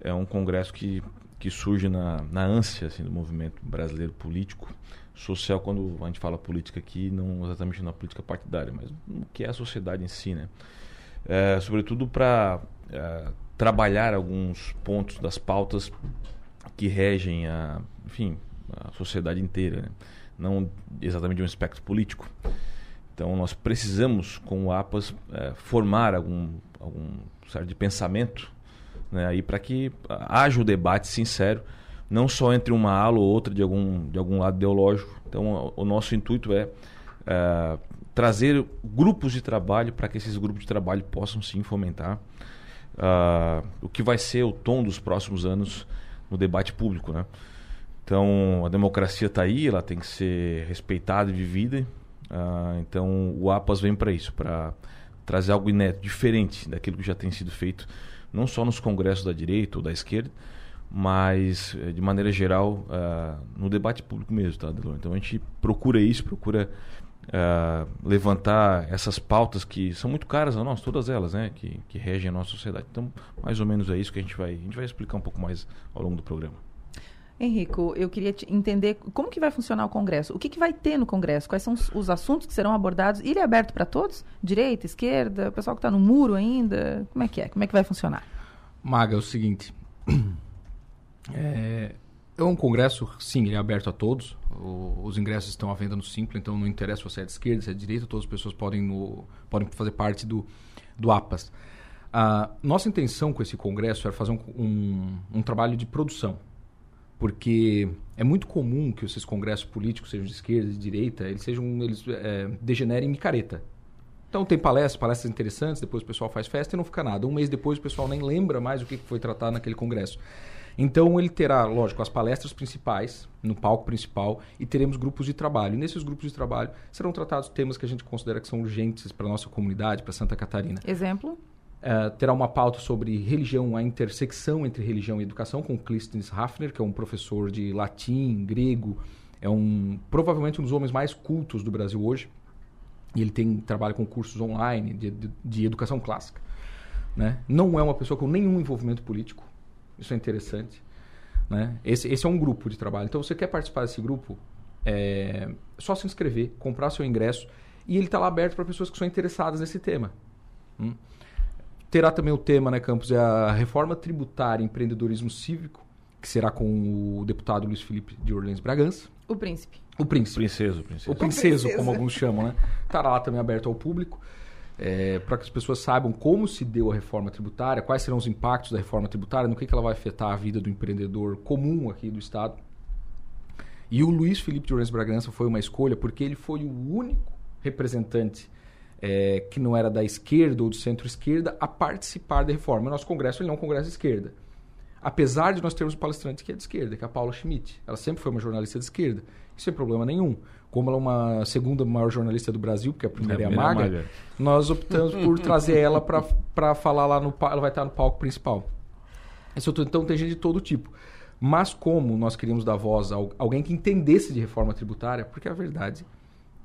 é um congresso que que surge na, na ânsia assim, do movimento brasileiro político, social, quando a gente fala política aqui, não exatamente na política partidária, mas no que é a sociedade em si, né? É, sobretudo para é, trabalhar alguns pontos das pautas que regem a, enfim, a sociedade inteira, né? não exatamente de um espectro político. Então nós precisamos, com o APAS, é, formar algum, algum certo de pensamento né, para que haja o debate sincero, não só entre uma ala ou outra de algum, de algum lado ideológico. Então, o nosso intuito é, é trazer grupos de trabalho para que esses grupos de trabalho possam sim fomentar uh, o que vai ser o tom dos próximos anos no debate público, né? Então, a democracia está aí, ela tem que ser respeitada e vivida. Uh, então, o APAS vem para isso, para trazer algo inédito, diferente daquilo que já tem sido feito não só nos congressos da direita ou da esquerda, mas eh, de maneira geral uh, no debate público mesmo, tá, Delor? Então a gente procura isso, procura uh, levantar essas pautas que são muito caras a nós, todas elas, né, que, que regem a nossa sociedade. Então, mais ou menos é isso que a gente vai, a gente vai explicar um pouco mais ao longo do programa. Henrico, eu queria entender como que vai funcionar o Congresso. O que, que vai ter no Congresso? Quais são os, os assuntos que serão abordados? Ele é aberto para todos? Direita, esquerda, o pessoal que está no muro ainda? Como é que é? Como é que vai funcionar? Maga, é o seguinte. É, é um congresso, sim, ele é aberto a todos. O, os ingressos estão à venda no Simpla, então não interessa se é de esquerda, se é de direita, todas as pessoas podem, no, podem fazer parte do, do APAS. A nossa intenção com esse congresso era fazer um, um, um trabalho de produção porque é muito comum que esses congressos políticos, sejam de esquerda, de direita, eles sejam eles é, degenerem em micareta. Então tem palestras, palestras interessantes, depois o pessoal faz festa e não fica nada. Um mês depois o pessoal nem lembra mais o que foi tratado naquele congresso. Então ele terá, lógico, as palestras principais no palco principal e teremos grupos de trabalho. E nesses grupos de trabalho serão tratados temas que a gente considera que são urgentes para a nossa comunidade, para Santa Catarina. Exemplo? Uh, terá uma pauta sobre religião, a intersecção entre religião e educação, com Clístenes Hafner, que é um professor de latim, grego, é um provavelmente um dos homens mais cultos do Brasil hoje. E ele tem trabalha com cursos online de, de, de educação clássica. Né? Não é uma pessoa com nenhum envolvimento político. Isso é interessante. Né? Esse, esse é um grupo de trabalho. Então, você quer participar desse grupo? É só se inscrever, comprar seu ingresso. E ele está lá aberto para pessoas que são interessadas nesse tema. Hum? Terá também o tema, né, Campos, é a reforma tributária e empreendedorismo cívico, que será com o deputado Luiz Felipe de Orleans Bragança. O príncipe. O príncipe. Princeso, princeso. O princeso, como alguns chamam, né? Estará lá também aberto ao público. É, para que as pessoas saibam como se deu a reforma tributária, quais serão os impactos da reforma tributária, no que, que ela vai afetar a vida do empreendedor comum aqui do Estado. E o Luiz Felipe de Orleans Bragança foi uma escolha porque ele foi o único representante é, que não era da esquerda ou do centro-esquerda a participar da reforma. O nosso congresso ele não é um congresso de esquerda. Apesar de nós termos um palestrante que é de esquerda, que é a Paula Schmidt. Ela sempre foi uma jornalista de esquerda. Isso sem problema nenhum. Como ela é uma segunda maior jornalista do Brasil, porque a primeira é, a Maga, Maga, nós optamos por trazer ela para falar lá no Ela vai estar no palco principal. Então tem gente de todo tipo. Mas como nós queríamos dar voz a alguém que entendesse de reforma tributária, porque a verdade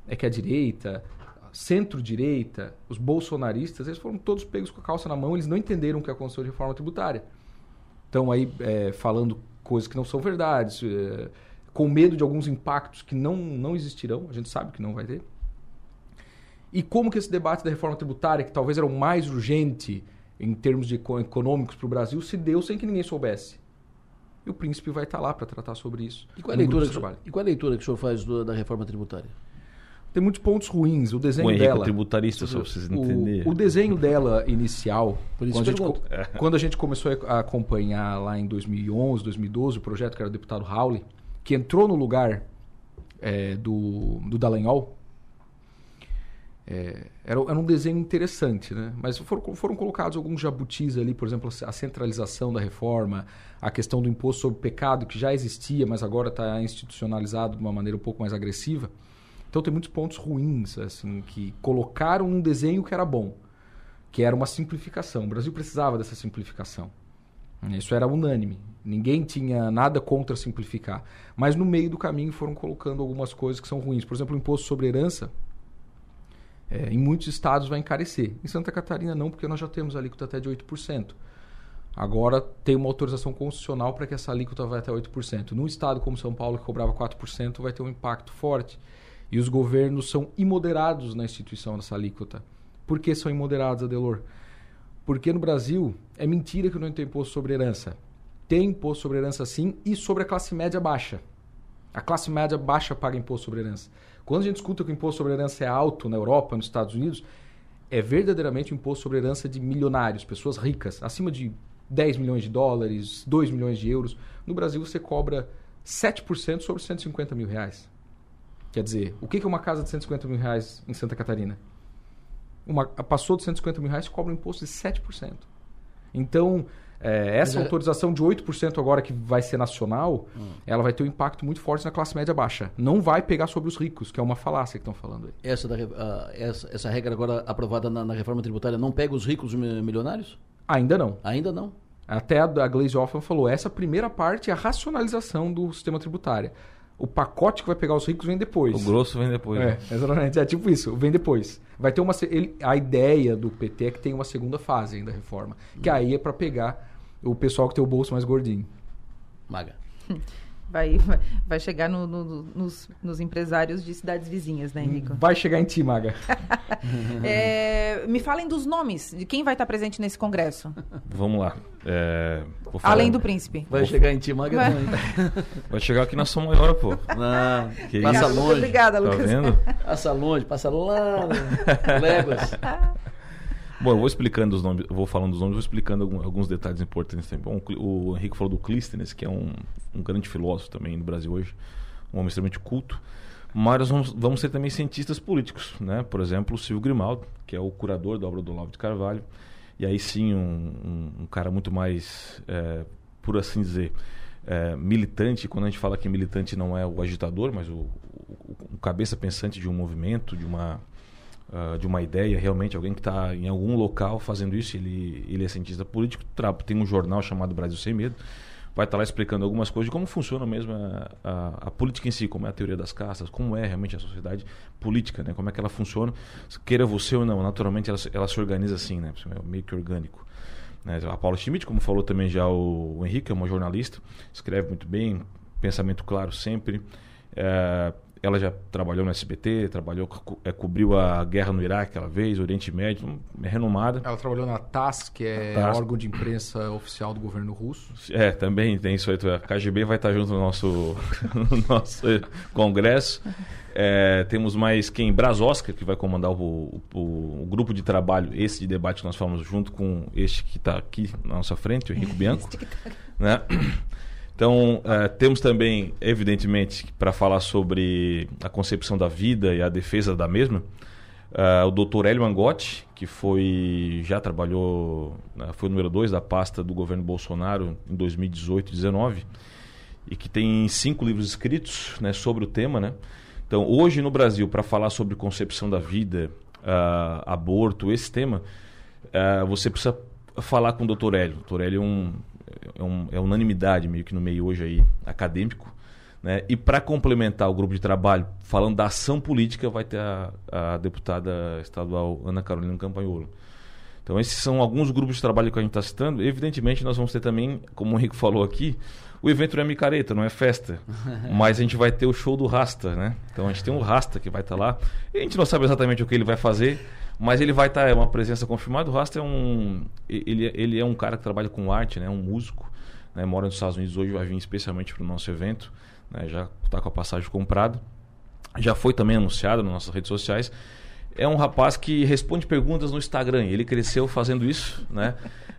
é que a direita, centro-direita, os bolsonaristas, eles foram todos pegos com a calça na mão, eles não entenderam o que aconteceu de reforma tributária. Estão aí é, falando coisas que não são verdades, é, com medo de alguns impactos que não, não existirão, a gente sabe que não vai ter. E como que esse debate da reforma tributária, que talvez era o mais urgente em termos de econômicos para o Brasil, se deu sem que ninguém soubesse. E o príncipe vai estar lá para tratar sobre isso. E qual, a leitura que, e qual a leitura que o senhor faz do, da reforma tributária? Tem muitos pontos ruins. O desenho o dela. tributarista, só vocês entenderem. O, o desenho dela inicial, quando a, gente, quando a, gente, começou a acompanhar lá em 2011, 2012, o projeto que era o deputado Howley, que entrou no lugar é, do, do Dallagnol, É, era, era, um desenho interessante, né? Mas foram, foram, colocados alguns jabutis ali, por exemplo, a centralização da reforma, a questão do imposto sobre pecado, que já existia, mas agora está institucionalizado de uma maneira um pouco mais agressiva. Então tem muitos pontos ruins, assim, que colocaram um desenho que era bom, que era uma simplificação. O Brasil precisava dessa simplificação. Isso era unânime. Ninguém tinha nada contra simplificar. Mas no meio do caminho foram colocando algumas coisas que são ruins. Por exemplo, o imposto sobre herança é, em muitos estados vai encarecer. Em Santa Catarina não, porque nós já temos a alíquota até de 8%. Agora tem uma autorização constitucional para que essa alíquota vá até 8%. Num estado como São Paulo, que cobrava 4%, vai ter um impacto forte. E os governos são imoderados na instituição dessa alíquota. Por que são imoderados, Adelor? Porque no Brasil é mentira que não tem imposto sobre herança. Tem imposto sobre herança sim e sobre a classe média baixa. A classe média baixa paga imposto sobre herança. Quando a gente escuta que o imposto sobre herança é alto na Europa, nos Estados Unidos, é verdadeiramente o imposto sobre herança de milionários, pessoas ricas, acima de 10 milhões de dólares, 2 milhões de euros. No Brasil você cobra 7% sobre 150 mil reais. Quer dizer, o que é uma casa de 150 mil reais em Santa Catarina? Uma, passou de 150 mil reais, cobra um imposto de 7%. Então, é, essa é... autorização de 8% agora que vai ser nacional, hum. ela vai ter um impacto muito forte na classe média baixa. Não vai pegar sobre os ricos, que é uma falácia que estão falando aí. Essa, da, essa, essa, regra agora aprovada na, na, reforma tributária não pega os ricos milionários? Ainda não. Ainda não. Até a, a Glaze Hoffman falou, essa primeira parte é a racionalização do sistema tributário. O pacote que vai pegar os ricos vem depois. O grosso vem depois. É, né? exatamente. É tipo isso, vem depois. Vai ter uma. Ele, a ideia do PT é que tem uma segunda fase ainda da reforma. Que aí é para pegar o pessoal que tem o bolso mais gordinho. Maga. Vai, vai chegar no, no, nos, nos, empresários de cidades vizinhas, né, Henrico? Vai chegar em ti, Maga. é, me falem dos nomes, de quem vai estar presente nesse congresso. Vamos lá. É, Além do príncipe. Vai chegar em ti, Maga. Vai, vai chegar aqui na São Maior, pô. Não, que passa isso? longe. Obrigada, Lucas. Tá vendo? Passa longe, passa lá, léguas. Bom, eu vou explicando os nomes, vou falando dos nomes, vou explicando alguns detalhes importantes também. Bom, o Henrique falou do Clístenes, que é um, um grande filósofo também no Brasil hoje, um homem extremamente culto. Mas nós vamos, vamos ser também cientistas políticos, né? Por exemplo, o Silvio Grimaldo, que é o curador da obra do Olavo de Carvalho. E aí sim, um, um, um cara muito mais, é, por assim dizer, é, militante. Quando a gente fala que militante não é o agitador, mas o, o, o cabeça pensante de um movimento, de uma uh, de uma ideia, realmente, alguém que está em algum local fazendo isso, ele, ele é cientista político, tem um jornal chamado Brasil Sem Medo, vai estar tá lá explicando algumas coisas de como funciona mesmo a, a, a, política em si, como é a teoria das castas, como é realmente a sociedade política, né? como é que ela funciona, queira você ou não, naturalmente ela, ela se organiza assim, né? é meio que orgânico. Né? A Paula Schmidt, como falou também já o, o Henrique, é uma jornalista, escreve muito bem, pensamento claro sempre. É, ela já trabalhou no SBT, trabalhou, é, cobriu a guerra no Iraque aquela vez, Oriente Médio, é renomada. Ela trabalhou na TASS, que é TASS. órgão de imprensa oficial do governo russo. É, também tem isso aí. A KGB vai estar junto no nosso, no nosso congresso. É, temos mais quem? Brasosca, que vai comandar o, o, o, grupo de trabalho, esse de debate que nós falamos, junto com este que está aqui na nossa frente, o Henrico Bianco. Tá né? Então, uh, temos também, evidentemente, para falar sobre a concepção da vida e a defesa da mesma, uh, o Dr. Hélio Angotti, que foi já trabalhou, uh, foi o número 2 da pasta do governo Bolsonaro em 2018 e 2019, e que tem cinco livros escritos né, sobre o tema. Né? Então, hoje no Brasil, para falar sobre concepção da vida, aborto, esse tema, você precisa falar com o Dr. Hélio. O Dr. Hélio é um é, um, é unanimidade meio que no meio hoje aí acadêmico. Né? E para complementar o grupo de trabalho, falando da ação política, vai ter a, a deputada estadual Ana Carolina Campanholo. Então, esses são alguns grupos de trabalho que a gente está citando. Evidentemente, nós vamos ter também, como o Henrique falou aqui, o evento não é micareta, não é festa. mas a gente vai ter o show do Rasta, né? Então, a gente tem um Rasta que vai estar tá lá. A gente não sabe exatamente o que ele vai fazer, mas ele vai estar, tá, é uma presença confirmada. O Rasta é um. Ele, ele é um cara que trabalha com arte, né? Um músico. Né? Mora nos Estados Unidos hoje, vai vir especialmente para o nosso evento. Né? Já está com a passagem comprada. Já foi também anunciado nas nossas redes sociais. É um rapaz que responde perguntas no Instagram. Ele cresceu fazendo isso, né?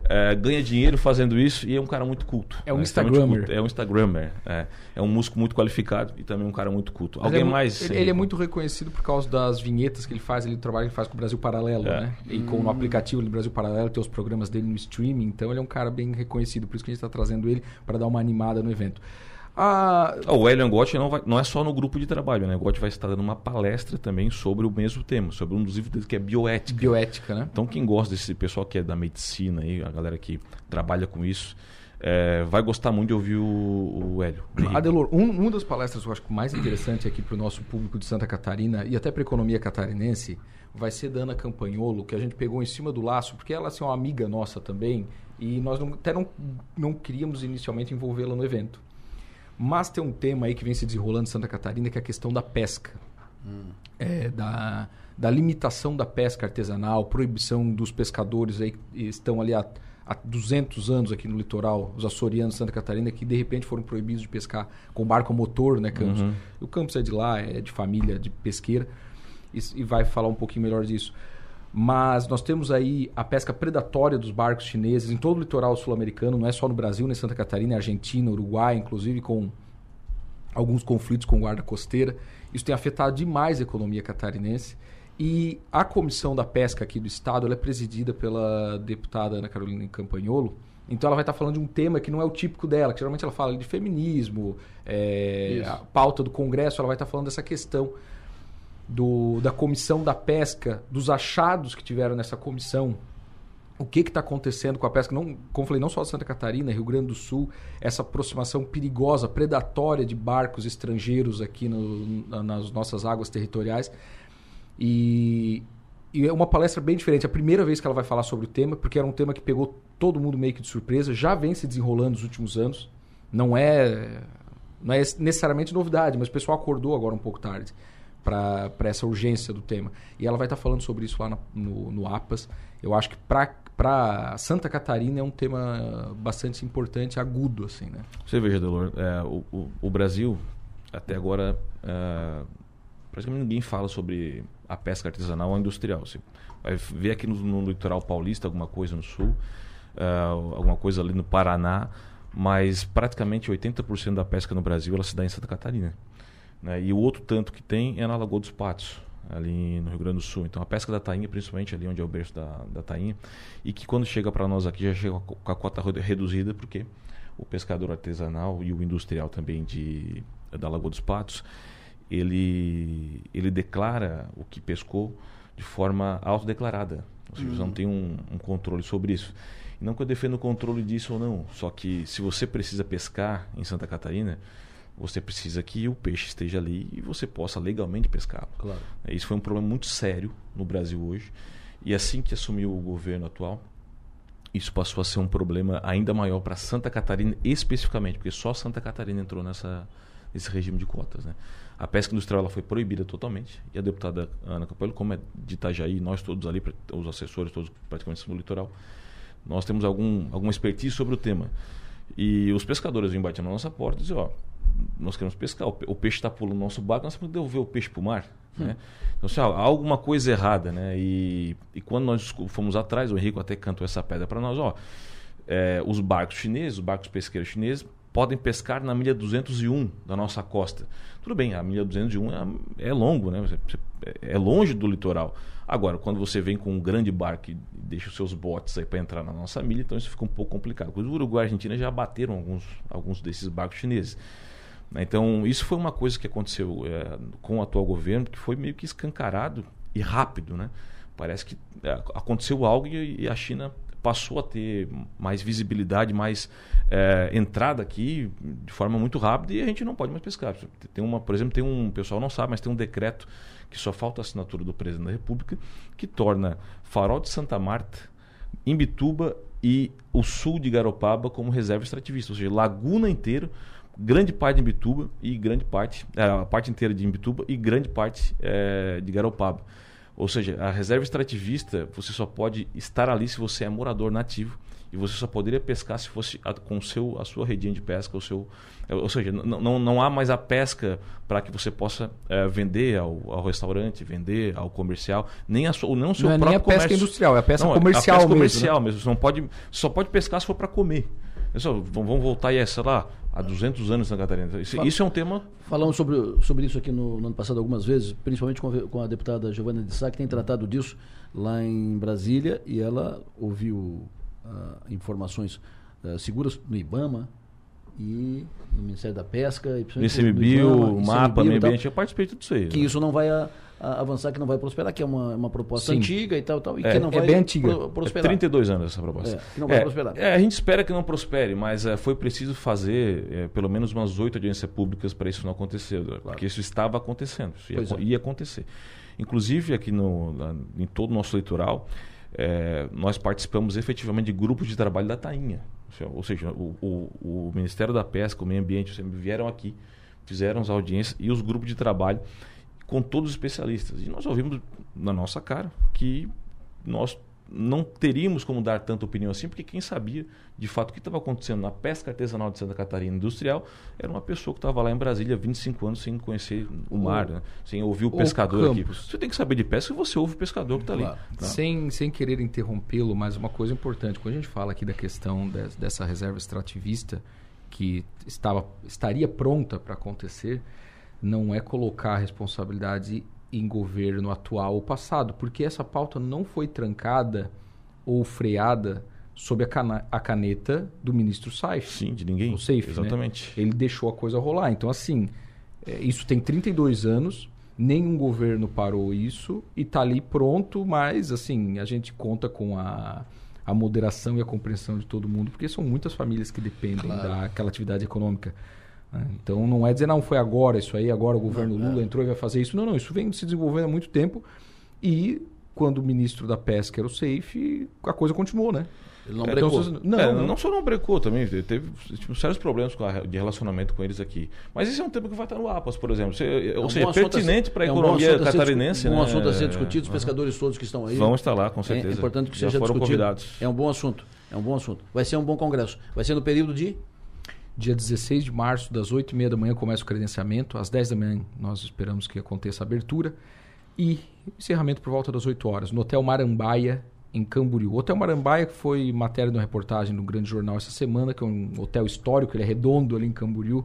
É, ganha dinheiro fazendo isso e é um cara muito culto. É um né? Instagrammer. Culto. É um Instagrammer. É, é um músico muito qualificado e também um cara muito culto. Mas Alguém é mu- mais? Ele, ele é muito reconhecido por causa das vinhetas que ele faz, ele do trabalho que ele faz com o Brasil Paralelo, É. né? E com o aplicativo do Brasil Paralelo, tem os programas dele no streaming, então ele é um cara bem reconhecido, por isso que a gente está trazendo ele para dar uma animada no evento. Ah, Ah, O Elian Gott não, vai- não é só no grupo de trabalho, né? O Gott vai estar dando uma palestra também sobre o mesmo tema, sobre um dos livros dele que é bioética. Bioética, né? Então quem gosta desse pessoal que é da medicina aí, a galera que trabalha com isso, é, vai gostar muito de ouvir o, o Hélio. Adelor, um, uma das palestras que eu acho que mais interessante aqui para o nosso público de Santa Catarina e até para a economia catarinense vai ser da Ana Campanholo, que a gente pegou em cima do laço, porque ela assim, é uma amiga nossa também e nós não, até não, não queríamos inicialmente envolvê-la no evento. Mas tem um tema aí que vem se desenrolando em Santa Catarina que é a questão da pesca. É, da, da limitação da pesca artesanal, proibição dos pescadores aí que estão ali há, há 200 anos aqui no litoral, os açorianos de Santa Catarina, que de repente foram proibidos de pescar com barco a motor, né, Campos? Uhum. O Campos é de lá, é de família, de pesqueira, e, e vai falar um pouquinho melhor disso. Mas nós temos aí a pesca predatória dos barcos chineses em todo o litoral sul-americano, não é só no Brasil, nem Santa Catarina, é Argentina, Uruguai, inclusive com alguns conflitos com guarda costeira. Isso tem afetado demais a economia catarinense. E a comissão da pesca aqui do estado é presidida pela deputada Ana Carolina Campagnolo. Então ela vai estar falando de um tema que não é o típico dela, que geralmente ela fala de feminismo, é, a pauta do Congresso, ela vai estar falando dessa questão do, da comissão da pesca, dos achados que tiveram nessa comissão, o que está acontecendo com a pesca, não, como falei, não só Santa Catarina, Rio Grande do Sul, essa aproximação perigosa, predatória de barcos estrangeiros aqui no- na- nas nossas águas territoriais. E, e é uma palestra bem diferente. É a primeira vez que ela vai falar sobre o tema, porque era um tema que pegou todo mundo meio que de surpresa, já vem se desenrolando nos últimos anos. Não é, não é necessariamente novidade, mas o pessoal acordou agora um pouco tarde para essa urgência do tema. E ela vai estar falando sobre isso lá na- no, no APAS. Eu acho que para Santa Catarina é um tema bastante importante, agudo, assim, né? Você veja, Delor, é, o, o, o Brasil, até agora, é, praticamente ninguém fala sobre a pesca artesanal ou industrial. Você vai ver aqui no, no litoral paulista alguma coisa no sul, é, alguma coisa ali no Paraná, mas praticamente 80% da pesca no Brasil ela se dá em Santa Catarina. Né? E o outro tanto que tem é na Lagoa dos Patos, ali no Rio Grande do Sul. Então a pesca da tainha, principalmente ali onde é o berço da, da tainha, e que quando chega para nós aqui já chega com a cota re- reduzida, porque o pescador artesanal e o industrial também de, da Lagoa dos Patos, ele, ele declara o que pescou de forma autodeclarada. Ou seja, você não Uhum. tem um, um controle sobre isso. E não que eu defenda o controle disso ou não, só que se você precisa pescar em Santa Catarina, você precisa que o peixe esteja ali e você possa legalmente pescá-lo. Claro. Isso foi um problema muito sério no Brasil hoje. E assim que assumiu o governo atual, isso passou a ser um problema ainda maior para Santa Catarina especificamente, porque só Santa Catarina entrou nessa, nesse regime de cotas. Né? A pesca industrial ela foi proibida totalmente e a deputada Ana Capello, como é de Itajaí, nós todos ali, os assessores, todos praticamente no litoral, nós temos algum, alguma expertise sobre o tema. E os pescadores vêm batendo na nossa porta e dizem, ó, nós queremos pescar, o pe- o peixe está pulando no nosso barco, nós temos que devolver o peixe para o mar. Né? Então, assim, há alguma coisa errada, né? E, e quando nós fomos atrás, o Henrique até cantou essa pedra para nós, ó, é, os barcos chineses, os barcos pesqueiros chineses, podem pescar na milha 201 da nossa costa. Tudo bem, a milha 201 é, é longo, né? Você- é longe do litoral. Agora, quando você vem com um grande barco e deixa os seus botes aí para entrar na nossa milha, então isso fica um pouco complicado. O Uruguai e Argentina já bateram alguns, alguns desses barcos chineses. Né? Então, isso foi uma coisa que aconteceu é, com o atual governo, que foi meio que escancarado e rápido. Né? Parece que é, aconteceu algo e, e a China passou a ter mais visibilidade, mais é, entrada aqui de forma muito rápida e a gente não pode mais pescar. Tem uma, por exemplo, tem um o pessoal não sabe, mas tem um decreto que só falta a assinatura do presidente da República que torna Farol de Santa Marta, Imbituba e o sul de Garopaba como reserva extrativista, ou seja, laguna inteira, grande parte de Imbituba e grande parte, é, a parte inteira de Imbituba e grande parte é, de Garopaba. Ou seja, a reserva extrativista, você só pode estar ali se você é morador nativo e você só poderia pescar se fosse a, com seu, a sua redinha de pesca, o seu, é, ou seja, não, não, não há mais a pesca para que você possa é, vender ao, ao restaurante, vender ao comercial, nem a sua, não o seu Não é nem próprio a pesca comércio. industrial, é a pesca Não, comercial a pesca mesmo, comercial né? mesmo. Você não pode, só pode pescar se for para comer. Pessoal, vamos vamos voltar aí, sei lá, há 200 anos na Catarina. Isso, Fala- isso é um tema Falamos sobre, sobre isso aqui no, no ano passado algumas vezes, principalmente com a, com a deputada Giovana de Sá, que tem tratado disso lá em Brasília, e ela ouviu ah, informações ah, seguras no IBAMA e no Ministério da Pesca, e principalmente no ICMBio, IBAMA, mapa, ICMBio meio ambiente. Eu participei de tudo isso aí. que isso não vai a- avançar, que não vai prosperar, que é uma, uma proposta Sim. antiga e tal, tal e É, que não é vai bem antiga. pro- prosperar. É 32 anos essa proposta. É, que não vai É, prosperar. é, a gente espera que não prospere, mas é, foi preciso fazer é, pelo menos umas oito audiências públicas para isso não acontecer, Eduardo, porque isso estava acontecendo, isso ia, é. ia acontecer. Inclusive aqui no, na- em todo o nosso litoral, nós participamos efetivamente de grupos de trabalho da Tainha. Ou seja, o, o- o Ministério da Pesca, o Meio Ambiente, vieram aqui, fizeram as audiências e os grupos de trabalho com todos os especialistas. E nós ouvimos na nossa cara que nós não teríamos como dar tanta opinião assim, porque quem sabia de fato o que estava acontecendo na pesca artesanal de Santa Catarina industrial era uma pessoa que estava lá em Brasília há 25 anos sem conhecer o mar, né? sem ouvir o Ô, pescador aqui. Você tem que saber de pesca e você ouve o pescador que está ali. né? Sem, sem querer interrompê-lo, mas uma coisa importante, quando a gente fala aqui da questão des- dessa reserva extrativista que estava, estaria pronta para acontecer, não é colocar a responsabilidade em governo atual ou passado, porque essa pauta não foi trancada ou freada sob a, cana- a caneta do ministro Saif. Sim, de ninguém. O Saif, né? Exatamente. Ele deixou a coisa rolar. Então, assim, é, isso tem 32 anos, nenhum governo parou isso e está ali pronto, mas, assim, a gente conta com a, a moderação e a compreensão de todo mundo, porque são muitas famílias que dependem daquela atividade econômica. Né? Então, não é dizer, não, foi agora isso aí, agora o governo Lula entrou e vai fazer isso. Não, não, isso vem se desenvolvendo há muito tempo e quando o ministro da Pesca era o Safe, a coisa continuou, né? Ele não É, brecou. então, Não, é, não. não só não brecou também, te- teve tipo, sérios problemas com a- de relacionamento com eles aqui. Mas esse é um tema que vai estar no APAS, por exemplo. Você- É ou um seja, bom é pertinente para a é um economia catarinense. discu- Um né? bom assunto a ser É, discutido, os aham. pescadores todos que estão aí. Vão estar lá, com É- certeza. É importante que Já seja foram discutido. convidados. É um bom assunto. É um bom assunto. Vai ser um bom congresso. Vai ser no período de Dia 16 de março, das 8h30 da manhã, começa o credenciamento. Às 10 da manhã, nós esperamos que aconteça a abertura. E encerramento por volta das 8 horas, no Hotel Marambaia, em Camboriú. O Hotel Marambaia, que foi matéria de uma reportagem no Grande Jornal essa semana, que é um hotel histórico, ele é redondo ali em Camboriú.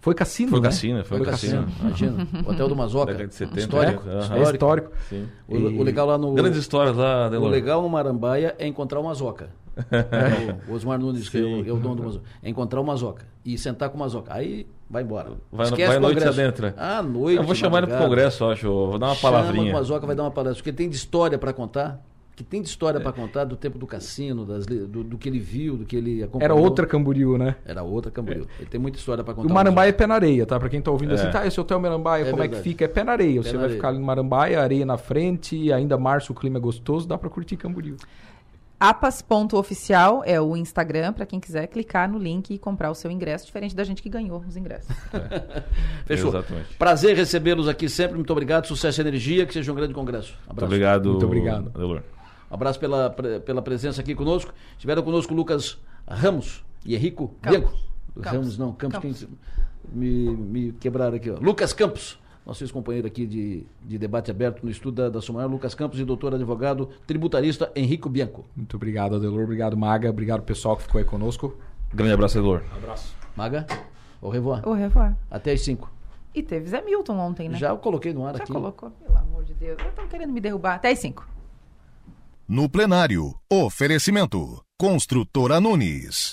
Foi cassino, Foi né? cassino, foi cassino. Imagina. O Hotel do Mazoca. Década de 70. Histórico. é. Histórico. É histórico. Sim. O, o legal lá no. Grandes histórias lá, O Delor. legal no Marambaia é encontrar o Mazoca. É, o Osmar Nunes, que é o, é o dono do Mazoca. É encontrar o Mazoca. E sentar com o Mazoca. Aí vai embora. Vai, Esquece vai à noite congresso. adentra. Ah, noite. Eu vou chamar ele pro congresso, eu acho. Vou dar uma Chama palavrinha. o Mazoca vai dar uma palestra. Porque tem de história para contar. Que tem de história para contar do tempo do cassino, das do, do que ele viu, do que ele acompanhou. Era outra Camboriú, né? Era outra Camboriú. Ele tem muita história para E contar. o Marambaia é pé na areia, tá? Pra quem tá ouvindo É. assim, tá, esse hotel Marambaia, É como é que verdade. fica? É pé na areia. Pé Você na vai areia. ficar ali no Marambaia, areia na frente, ainda março o clima é gostoso, dá pra curtir Camboriú. apas.oficial é o Instagram, para quem quiser clicar no link e comprar o seu ingresso, diferente da gente que ganhou os ingressos. Fechou. Exatamente. Prazer recebê-los aqui sempre. Muito obrigado. Sucesso e energia. Que seja um grande congresso. Muito Abraço. obrigado. Muito obrigado. Delor. Abraço pela, pela presença aqui conosco. Estiveram conosco Lucas Ramos e Henrico Campos. Bianco. Campos. Ramos não, Campos, Campos. quem me, me quebraram aqui. Ó. Lucas Campos, nosso ex-companheiro aqui de, de debate aberto no estudo da, da Sumaré, Lucas Campos e doutor advogado tributarista Henrico Bianco. Muito obrigado, Adelor. Obrigado, Maga. Obrigado, pessoal que ficou aí conosco. Grande abraço, Delor. Abraço. Maga, au revoir. Au revoir. Até às 5. E teve Zé Milton ontem, né? Já eu coloquei no ar Já aqui. colocou, pelo amor de Deus. Estão querendo me derrubar. Até às 5. No plenário, oferecimento. Construtora Nunes.